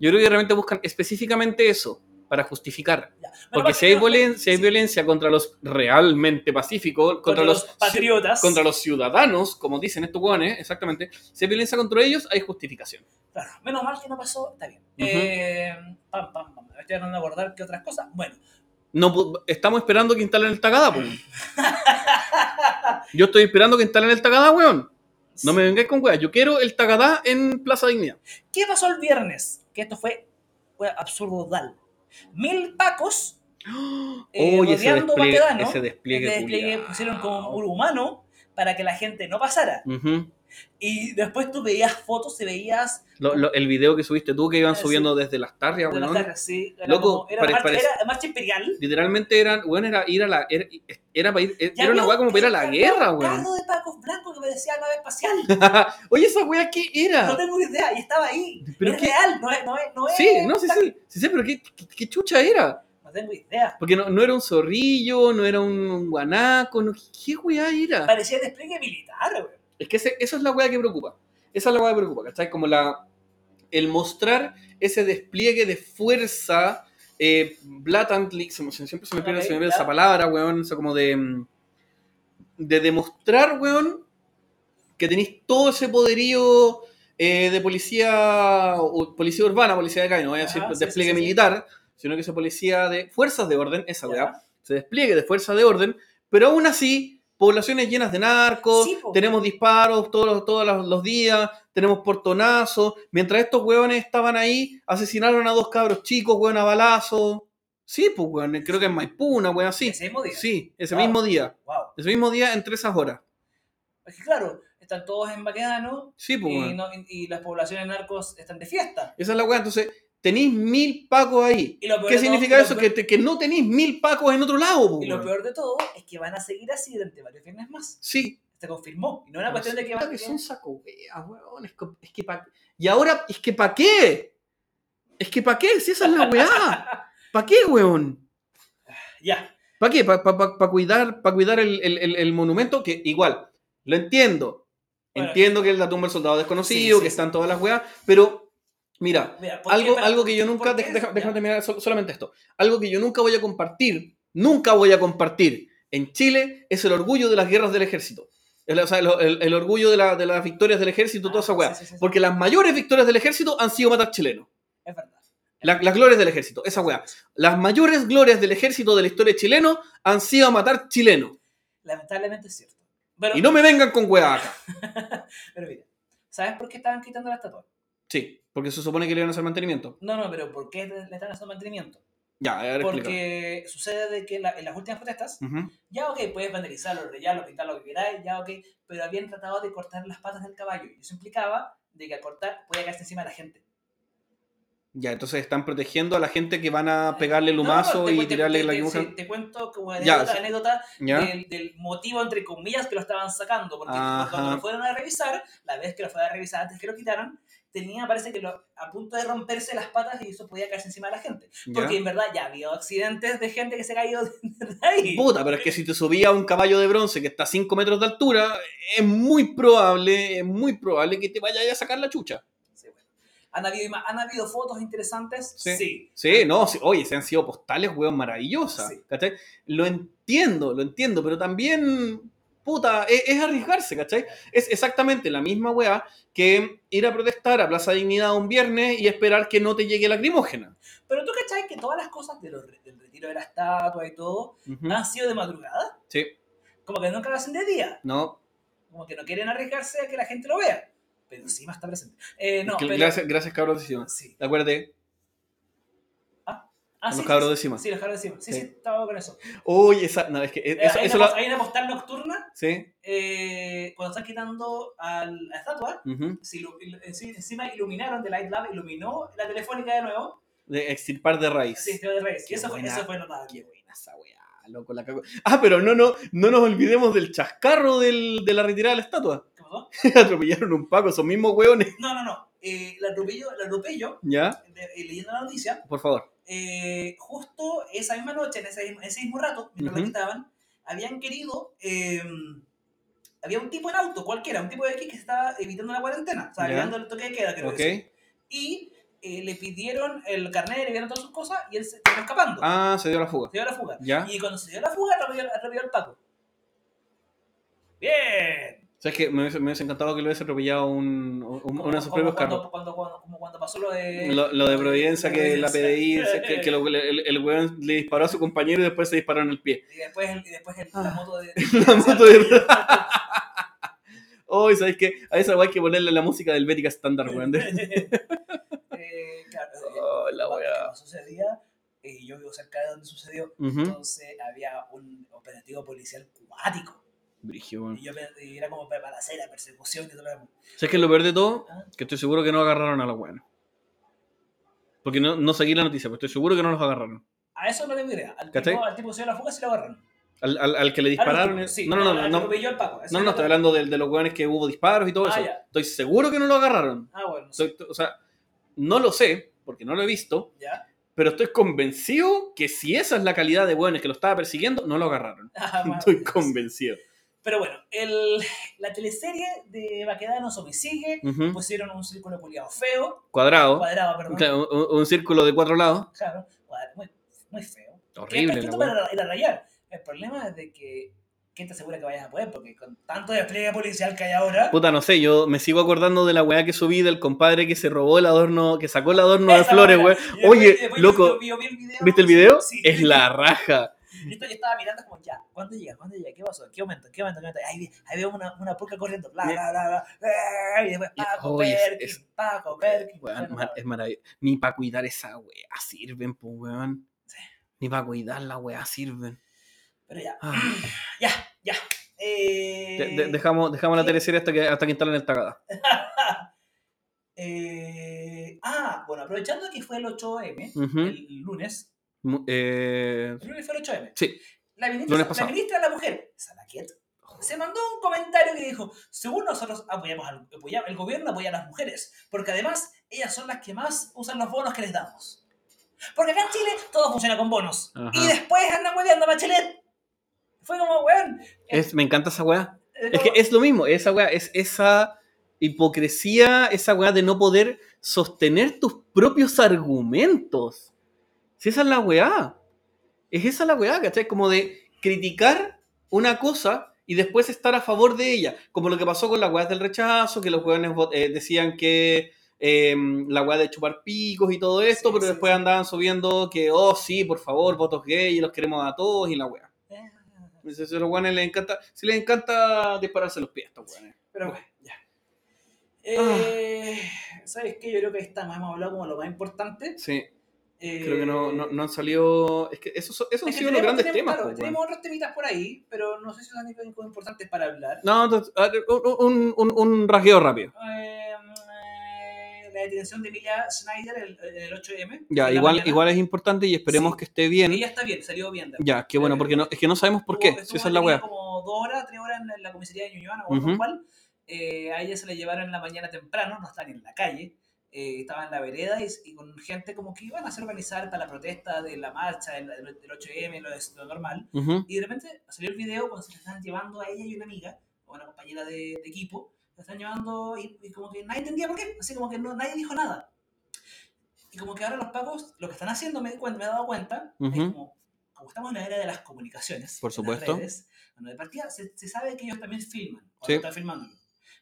Yo creo que de repente buscan específicamente eso para justificar. Ya. Porque si hay, mal que no- violen- si hay sí, violencia contra los realmente pacíficos, contra, los, patriotas. contra los ciudadanos, como dicen estos hueones, exactamente, si hay violencia contra ellos, hay justificación. Claro, menos mal que no pasó, está bien. Ujú. Eh, pam, pam, pam. Estoy tratando de acordar que otras cosas. Bueno, No, estamos esperando que instalen el Tagada, po. Yo estoy esperando que instalen el Tagada, weón. No me vengáis con weas. Yo quiero el Tagadá en Plaza Dignidad. ¿Qué pasó el viernes? Que esto fue, fue absurdal. Mil pacos eh, Oye, ese despliegue, Baquedano. ese despliegue, Ese despliegue culiao. pusieron como un humano para que la gente no pasara. Ujú. Y después tú veías fotos y veías Lo- lo- el video que subiste tú que iban sí. subiendo desde las tarrias, de las weón. tardes, sí, era Loco, como- era, pare- marcha, parece- era marcha imperial. Literalmente eran, weón, era ir a la. Era, era para ir. Era una weá como para ir a la guerra, un weón. carro de pacos blancos que parecía nave espacial. Oye, esa weá, ¿qué No era? tengo idea, y estaba ahí. ¿Pero es qué? real, no es, no es, no es. Sí, no, sí, sí. Sí, sí, pero ¿qué, qué, qué chucha era? No tengo idea. Porque no, no era un zorrillo, no era un guanaco, no, ¿qué weá era? Parecía despliegue militar, güey. Es que ese- eso es la weá que preocupa. Esa es la weá que preocupa, ¿cachai? Como la, el mostrar ese despliegue de fuerza eh, blatantly, siempre se me pierde, Ok, se me pierde ya. esa palabra, weón, eso como de, mm, de demostrar, weón, que tenéis todo ese poderío eh, de policía, o- policía urbana, policía de calle, no voy a decir sí, despliegue sí, sí, sí. militar, sino que esa policía de fuerzas de orden, esa weá, se despliegue de fuerzas de orden, pero aún así, poblaciones llenas de narcos, Sí, tenemos disparos todos, los- todos los, días, tenemos portonazos, mientras estos weones estaban ahí, asesinaron a dos cabros chicos, weón, a balazo. Sí, pues, weón, creo que en Maipú, una weón así. Ese mismo día. Sí, ese Wow. mismo día. Wow. Ese mismo día, entre esas horas. Es que claro, están todos en Baquedano Sí, pues, y, no- y- las poblaciones narcos están de fiesta. Esa es la weá. Entonces, tenéis mil pacos ahí. ¿Qué todo- significa eso? peor- Que, que no tenéis mil pacos en otro lado, po, Y lo peor de todo es que van a seguir así durante varios viernes más. Sí. Se confirmó. Y no es una cuestión de que van que son saco weas, weón. Es que, es que pa- Y ahora, es que ¿pa' qué? Es que ¿pa' qué? Si esa es la weá. ¿Pa' qué, weón? Ya. ¿Para qué? ¿Para cuidar, pa cuidar el, el- el- el monumento? Que igual, lo entiendo. Entiendo que es la tumba del soldado desconocido, Sí, sí, que están todas las weas, pero mira, Mira, ¿por qué? algo, algo que yo nunca. deja- deja- déjame terminar sol- solamente esto. Algo que yo nunca voy a compartir, nunca voy a compartir en Chile es el orgullo de las guerras del ejército. El, o sea, el, el- el orgullo de, la- de las victorias del ejército, toda esa Ah, sí, sí, sí. Porque las mayores victorias del ejército han sido matar chilenos. Es verdad. La- las glorias del ejército, esa weá. Las mayores glorias del ejército de la historia chileno han sido matar chilenos. Lamentablemente es cierto. Pero, Y no me vengan con weá acá. pero mira, ¿sabes por qué estaban quitando la estatua? Sí, porque se supone que le van a hacer mantenimiento. No, no, pero ¿por qué le están haciendo mantenimiento? Ya, a ver, explícame. Porque sucede de que la- en las últimas protestas, Ujú. ya ok, puedes vandalizarlo, rellarlo, pintar lo que queráis, ya ok, pero habían tratado de cortar las patas del caballo. Y eso implicaba de que al cortar podía caerse encima de la gente. Ya, entonces están protegiendo a la gente que van a pegarle el humazo No, te y cu- te- tirarle te- la te- sí, Te cuento como anécdota, anécdota ¿Ya? del, del motivo, entre comillas, que lo estaban sacando. Porque Ajá. cuando lo fueron a revisar, la vez que lo fueron a revisar antes que lo quitaran, tenía, parece que lo, a punto de romperse las patas y eso podía caerse encima de la gente. ¿Ya? Porque en verdad ya había accidentes de gente que se ha caído de ahí. Puta, pero es que si te subía a un caballo de bronce que está a 5 metros de altura, es muy probable, es muy probable que te vaya a sacar la chucha. Sí, bueno. ¿Han, habido, ima- ¿Han habido fotos interesantes? Sí. Sí, no, sí, oye, se han sido postales, weón, maravillosas. Lo entiendo, lo entiendo, pero también, puta, es, es arriesgarse, ¿cachai? Es exactamente la misma weá que ir a protestar a Plaza Dignidad un viernes y esperar que no te llegue lacrimógena. Pero tú cachai que todas las cosas de los del retiro de la estatua y todo han sido de madrugada. Sí, Como que nunca lo hacen de día. no. Como que no quieren arriesgarse a que la gente lo vea. Pero encima está presente. Eh, no, pero... gracias, gracias, Cima. Sí. Acuérdate. Ah, sí, los cabros sí, de Cima. Sí, los cabros de cima. Sí, sí, estaba con eso. Uy, esa, no, es que Eh, eso, hay, eso una, lo- hay una postal nocturna Sí. eh, cuando están quitando a la estatua. ilu- ilu- enci- encima iluminaron, The Light Lab iluminó la telefónica de nuevo. De extirpar de raíz. Sí, de Reyes. Y eso fue, buena. eso fue notable. Qué buena esa weá, loco, la cago. Ah, pero no, no, no nos olvidemos del chascarro del- de la retirada de la estatua. ¿Qué pasó? Atropellaron un paco, esos mismos weones. No, no, no. Eh, la atropello, la atropello ¿Ya? eh, leyendo la noticia, Por favor. Eh, justo esa misma noche, en ese, mismo- ese mismo rato, mientras Ujú. lo quitaban, habían querido. eh, había un tipo en auto, cualquiera, un tipo de X que estaba evitando la cuarentena, o sea, evitando el toque de queda, creo que. Y eh, le pidieron el carnet, le dieron todas sus cosas y él se terminó escapando. Ah, se dio la fuga. Se dio la fuga. ¿Ya? Y cuando se dio la fuga, atropelló, atropelló al Paco. ¡Bien! ¿Sabes qué? Me hubiese, me hubiese encantado que lo hubiese atropellado un, un- uno de sus propios cuando, carros. Cuando, cuando, como cuando pasó lo de. Lo, lo de Providencia, que la PDI, que, que lo- el, el weón le disparó a su compañero y después se disparó en el pie. Y después, el- y después el- Ah. la moto de. La moto de- Oh, ¿sabes qué? A esa weá hay que ponerle la música del Bética estándar, weón. Eh, claro, Oh, la weá. sucedía, eh, yo vivo cerca de donde sucedió, entonces había un operativo policial cuático. Brigio. Y yo era como para hacer la persecución y todo lo demás. ¿Sabes qué es lo peor de todo? Ah. Que estoy seguro que no agarraron a los weones. Porque no, no seguí la noticia, pero estoy seguro que no los agarraron. A eso no tengo idea. Al ¿Cachai? tipo, al tipo se dio la fuga sí lo agarraron. Al, al- al que le Ah, dispararon. sí, no, no, no, al- no, no, que Paco. Estoy hablando de, de los weones que hubo disparos y todo Ah, eso. ya. Estoy seguro que no lo agarraron. Ah, bueno. Estoy- o sea, no lo sé, porque no lo he visto, ¿Ya? pero estoy convencido que si esa es la calidad de weones que lo estaba persiguiendo, no lo agarraron. Ah, Estoy convencido. Pero bueno, el, la teleserie de Baquedano sobre sigue. Ujú. Pusieron un círculo culiado feo. Cuadrado. Cuadrado, perdón. Claro, un, un círculo de cuatro lados. Claro, cuadrado, muy, muy feo. Horrible, Es la que para ir a rayar. El problema es de que ¿quién te asegura que vayas a poder? Porque con tanto despliegue policial que hay ahora. Puta, no sé, yo me sigo acordando de la weá que subí del compadre que se robó el adorno, que sacó el adorno de flores, weón. Oye, después loco, yo- yo vi el video, ¿viste el video? Sí. Es la raja. Y esto yo estaba mirando como, ya, ¿cuándo llega? ¿Cuándo llega? ¿Qué pasó? ¿Qué momento? ¿Qué momento? ¿Qué momento? Ahí, ahí veo una, una pulca corriendo, bla, bla, bla, bla, eh, y después Paco Oye, es- Perkins, es- Paco Perkins. Weón, bueno, mar- es maravilloso. Ni para cuidar esa weá sirven, pues, weón. Sí. Ni para cuidar la weá sirven. Pero ya, Ah. ya, ya. Eh, De- de- dejamos, dejamos la sí. teleserie hasta que, hasta que instalen el tagada. Eh, ah, bueno, aprovechando que fue el 8M, Ujú. el lunes, eh, el lunes fue el 8M, sí, la ministra, la ministra de la Mujer, Salaquet, se mandó un comentario que dijo, según nosotros apoyamos al, apoya- el gobierno apoya a las mujeres, porque además ellas son las que más usan los bonos que les damos. Porque acá en Chile todo funciona con bonos. Ajá. Y después andan hueveando a Bachelet. Fue como, weón. es, me encanta esa weá. es Es que es lo mismo, esa weá, es esa hipocresía, esa weá de no poder sostener tus propios argumentos. Si esa es la weá. Es esa la weá, ¿cachai? Como de criticar una cosa y después estar a favor de ella. Como lo que pasó con la weá del rechazo, que los weones eh, decían que eh, la weá de chupar picos y todo esto, Sí, pero sí, después andaban subiendo que, oh sí, por favor, votos gay los queremos a todos y la weá. Eh, Entonces, a los weones les encanta, si les encanta dispararse los pies, a estos weones. Pero bueno, ya. Eh, ¿Sabes qué? Yo creo que ahí estamos, hemos hablado como lo más importante. Sí, Eh, creo que no, no, no han salido. Es que esos, esos han es que sido los grandes tenemos, temas. claro, weón. tenemos otros temitas por ahí, pero no sé si son tan importantes para hablar. No, entonces, a ver, un, un, un, rasgueo rápido. Eh, eh, la detención de Emilia Schneider el, el 8M. Ya, igual, mañana. igual es importante y esperemos Sí. que esté bien. Ella está bien, salió bien. Ya, qué bueno, porque no, es que no sabemos por qué. Estuvo- Si esa es la weá. como dos horas, tres horas en la comisaría de Ñuñoa, no acuerdo Ujú. cuál. Eh, a ella se la llevaron en la mañana temprano, no estaba ni en la calle. Eh, estaba en la vereda y, y con gente como que iban a hacer organizar para la protesta de la marcha del, del 8M, lo, lo normal. Ujú. Y de repente salió el video cuando se la están llevando a ella y una amiga, o una compañera de, de equipo, la están llevando y, y como que nadie entendía por qué, así como que no, nadie dijo nada. Y como que ahora los pagos, lo que están haciendo, me, cuenta, me he dado cuenta, es Ujú. como, como estamos en la era de las comunicaciones, Por en las supuesto. redes, bueno, de partida se, se sabe que ellos también filman, cuando Sí. están filmándolo.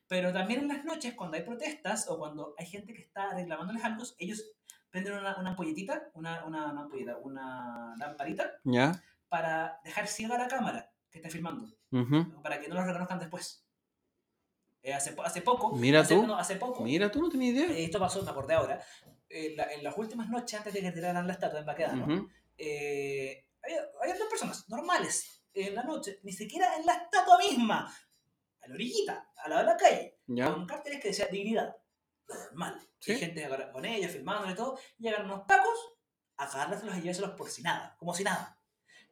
Pero también en las noches, cuando hay protestas o cuando hay gente que está reclamándoles algo, ellos prenden una, una ampolletita, una, una, una ampolleta, una lamparita, Ya. para dejar ciega la cámara que está filmando, ujú. para que no los reconozcan después. Eh, hace, hace poco, Mira hace, tú. no, hace poco, Mira, tú no tenías idea. eh, esto pasó, me acordé ahora, en, la- en las últimas noches antes de que tiraran la estatua en Baquedano, Ujú. eh, había, había dos personas normales en la noche, ni siquiera en la estatua misma, a la orillita, al lado de la calle, Ya. con carteles que decían dignidad, lo normal. Sí. Y gente con ellos, filmándolo y todo, llegan unos pacos a agarrárselos y llevárselos por si nada, como si nada.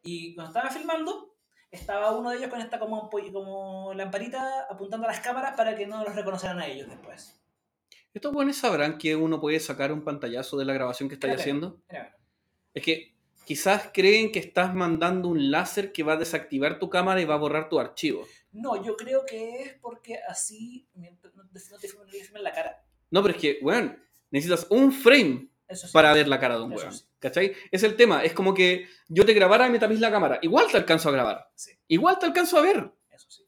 Y cuando estaban filmando, estaba uno de ellos con esta como, como lamparita apuntando a las cámaras para que no los reconocieran a ellos después. Estos buenos sabrán que uno puede sacar un pantallazo de la grabación que estáis haciendo. Es que quizás creen que estás mandando un láser que va a desactivar tu cámara y va a borrar tu archivo. No, yo creo que es porque así no te, no te filman, no te filman la cara. No, pero es que, weón, necesitas un frame sí. para ver la cara de un Eso weón. sí. ¿Cachai? Es el tema. Es como que yo te grabara y me tapís la cámara. Igual te alcanzo a grabar. Sí. Igual te alcanzo a ver. Eso sí.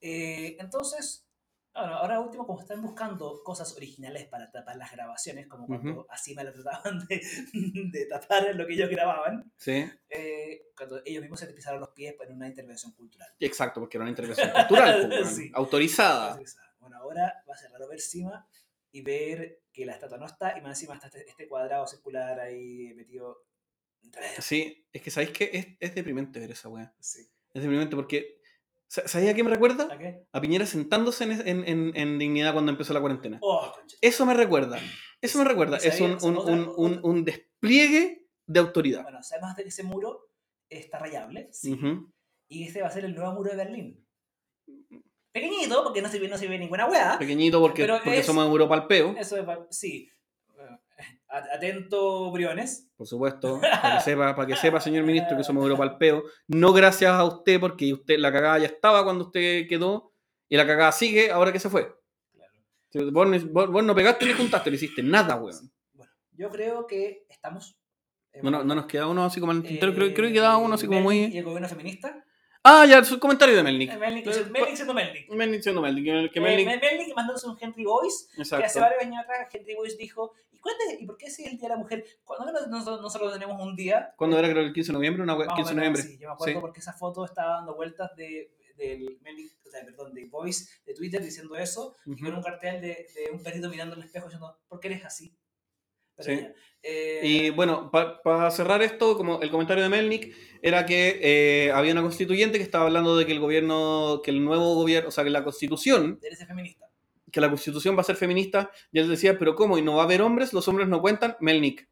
Eh, entonces, ahora último, como están buscando cosas originales para tapar las grabaciones, como cuando así me lo trataban de, de tapar lo que ellos grababan, Sí. eh, cuando ellos mismos se te pisaron los pies en una intervención cultural. Exacto, porque era una intervención cultural. Sí. autorizada. Bueno, ahora va a ser raro ver encima y ver que la estatua no está y más encima está este, este cuadrado circular ahí metido. Sí, es que sabéis que es, es deprimente ver esa weá. Sí. Es deprimente porque. Sa- ¿Sabéis a qué me recuerda? ¿A qué? A Piñera sentándose en, en- en- en dignidad cuando empezó la cuarentena. Oh. Eso me recuerda. Eso me recuerda. ¿Y Es un, un- otra- un- un- despliegue de autoridad. Bueno, sabemos de que ese muro está rayable, sí. Ujú. Y este va a ser el nuevo muro de Berlín. Pequeñito, porque no se ve, no se ve ninguna weá. Pequeñito porque, porque es- somos Europa al peo, Eso es, sí. Atento, Briones. por supuesto. Para que sepa, para que sepa, señor ministro, que somos Europa al peo. No gracias a usted, porque usted la cagada ya estaba cuando usted quedó. Y la cagada sigue ahora que se fue. Claro. Vos, ni- vos- vos no pegaste ni juntaste, no hiciste nada, weón. Bueno, yo creo que estamos. No, no, no nos queda uno así como el eh, Creo, creo que quedaba uno así como muy. Y el gobierno feminista. Ah, ya, su comentario de Melnick. Melnick, Eh, Melnick siendo Melnick. Melnick siendo Melnick. Que, que Eh, Melnick. Mel- Melnick mandándose un Henry Boyce, que hace exacto. varios años atrás Henry Boyce dijo, ¿y, cuándo es- ¿y por qué si es el Día de la Mujer? ¿Cuándo no- nosotros, nosotros tenemos un día? ¿Cuándo era? Creo el 15 de noviembre. Una, we- Más o 15 de menos, noviembre. Sí, yo me acuerdo Sí. porque esa foto estaba dando vueltas de, del Melnick, o sea, perdón, de Boyce de Twitter diciendo eso, y con un cartel de, de un perrito mirando el espejo diciendo, ¿por qué eres así? Sí. ya, eh, Y bueno, para cerrar esto, como el comentario de Melnick era que eh, había una constituyente que estaba hablando de que el gobierno, que el nuevo gobierno, o sea, que la constitución, eres feminista. que la constitución va a ser feminista, y él decía, pero ¿cómo? ¿Y no va a haber hombres? ¿Los hombres no cuentan? Melnick,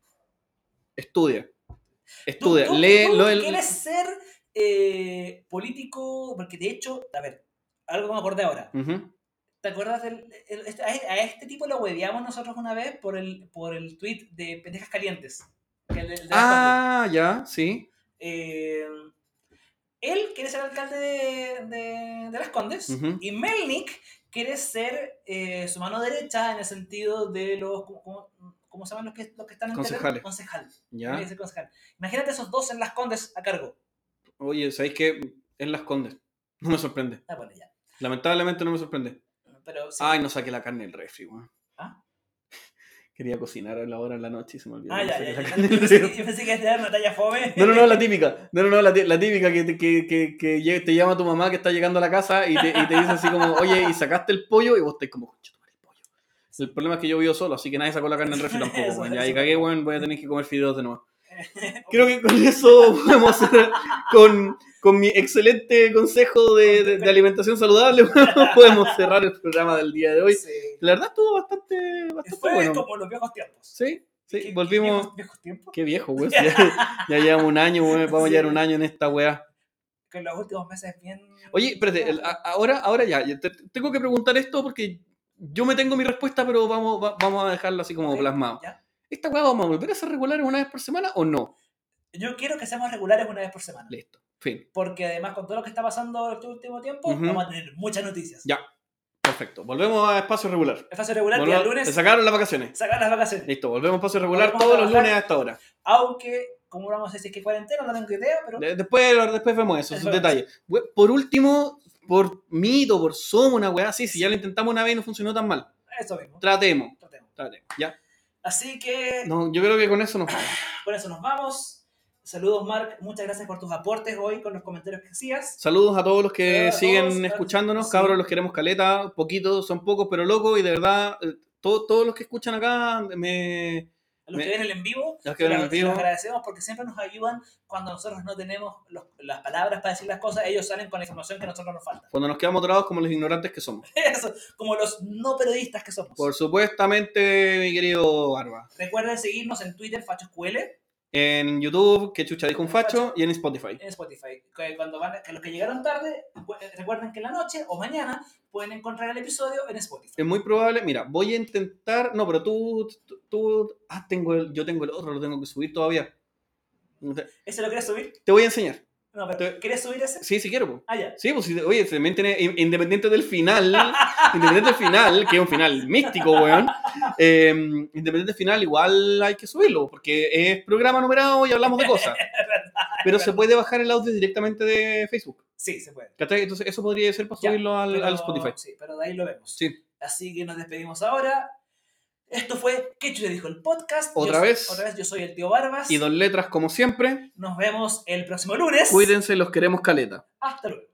estudia. ¿Tú, Estudia, tú- lee, tú lo el- quieres ser eh, político? Porque de hecho, a ver, algo que me acordé ahora. ¿Te acuerdas del, el- este- a este tipo lo hueveamos nosotros una vez por el, por el tweet de Pendejas Calientes? que el de- el de las Ah, ya, sí. Eh, él quiere ser alcalde de, de- de Las Condes y Melnick quiere ser eh, su mano derecha en el sentido de los. ¿Cómo, cómo- se llaman los que, los que están en? Concejales. Concejal. Ya. Concejal. Imagínate esos dos en Las Condes a cargo. Oye, ¿sabéis qué? Él las esconde. No me sorprende. Ah, bueno, ya. Lamentablemente no me sorprende. Pero sí. Ay, no saqué la carne del refri, weón. ¿Ah? Quería cocinar a la hora en la noche y se me olvidó. Ah, ya, ya, ya. Yo pensé, yo pensé que iba a una talla fome. No, no, no, la típica. No, no, no, la, tí- la típica que, te- que, que, que lle- te llama tu mamá que está llegando a la casa y te, y te dice así como, oye, ¿y sacaste el pollo? Y vos estás como, "Concha el pollo. El problema es que yo vivo solo, así que nadie sacó la carne del refri tampoco, Eso, weón. Ya, eso. y cagué, weón, voy a tener que comer fideos de nuevo. Creo que con eso podemos hacer, con, con mi excelente consejo de, de- de alimentación saludable, podemos cerrar el programa del día de hoy. Sí. La verdad estuvo bastante, bastante Fue bueno. como los viejos tiempos. Sí, sí, ¿Qué- volvimos. qué viejos, tiempos? Qué viejo, weón. Ya, ya llevamos un año, weón. Vamos a llevar un año en esta weá. Que en los últimos meses bien. Oye, espérate, el- a- ahora, ahora ya, te- tengo que preguntar esto porque yo me tengo mi respuesta, pero vamos, va- vamos a dejarla así como plasmado. ya. ¿Esta weá vamos a volver a ser regulares una vez por semana o no? Yo quiero que seamos regulares una vez por semana. Listo, Porque además, con todo lo que está pasando este último tiempo, vamos a tener muchas noticias. Ya, perfecto. Volvemos a espacio regular. Espacio regular, Volvemos- lunes, Se sacaron las vacaciones. sacar las vacaciones. Listo, volvemos a espacio regular Volvemos todos los lunes a esta hora. Aunque, como vamos a decir que cuarentena, no tengo idea, pero. De- Después, después vemos eso, esos detalles. Por último, por mito, por somos, una weá así, si ya lo intentamos una vez y no funcionó tan mal. Eso mismo. Tratemos, tratemos. tratemos. Ya. Así que No, yo creo que con eso nos vamos. con eso nos vamos. Saludos, Mark. Muchas gracias por tus aportes hoy con los comentarios que hacías. Saludos a todos los que Saludos siguen todos, escuchándonos, sí. cabros, los queremos caleta, poquitos, son pocos, pero locos, y de verdad, eh, todo- todos los que escuchan acá, me... A los Me- que ven el en vivo, los que ven en vivo. los agradecemos porque siempre nos ayudan cuando nosotros no tenemos los- las palabras para decir las cosas. Ellos salen con la información que a nosotros nos falta. Cuando nos quedamos atrapados como los ignorantes que somos. Eso, como los no periodistas que somos. Por supuestamente, mi querido Barba. Recuerden seguirnos en Twitter, FachosQL, En YouTube, que chucha dijo un facho, y en Spotify. en Spotify. Que Cuando van, que los que llegaron tarde, recu- recuerden que en la noche o mañana pueden encontrar el episodio en Spotify. Es muy probable, mira, voy a intentar, no, pero tú, tú, tú- ah, tengo el, yo tengo el otro, lo tengo que subir todavía. ¿Ese lo quieres subir? te voy a enseñar. No, pero ¿quieres subir ese? Sí, sí quiero. po. Ah, ya. Sí, pues oye, independiente del final, independiente del final, que es un final místico, weón, eh, independiente del final, igual hay que subirlo, porque es programa numerado y hablamos de cosas. Pero se puede bajar el audio directamente de Facebook. Sí, se puede. Entonces eso podría ser para Ya, subirlo al, Pero- al Spotify. Sí, pero de ahí lo vemos. Sí. Así que nos despedimos ahora. Esto fue ¿Qué chucha dijo el podcast? Otra Yo- vez. Otra vez, yo soy el tío Barbas. Y dos letras como siempre, Nos vemos el próximo lunes. cuídense, los queremos caleta. Hasta luego.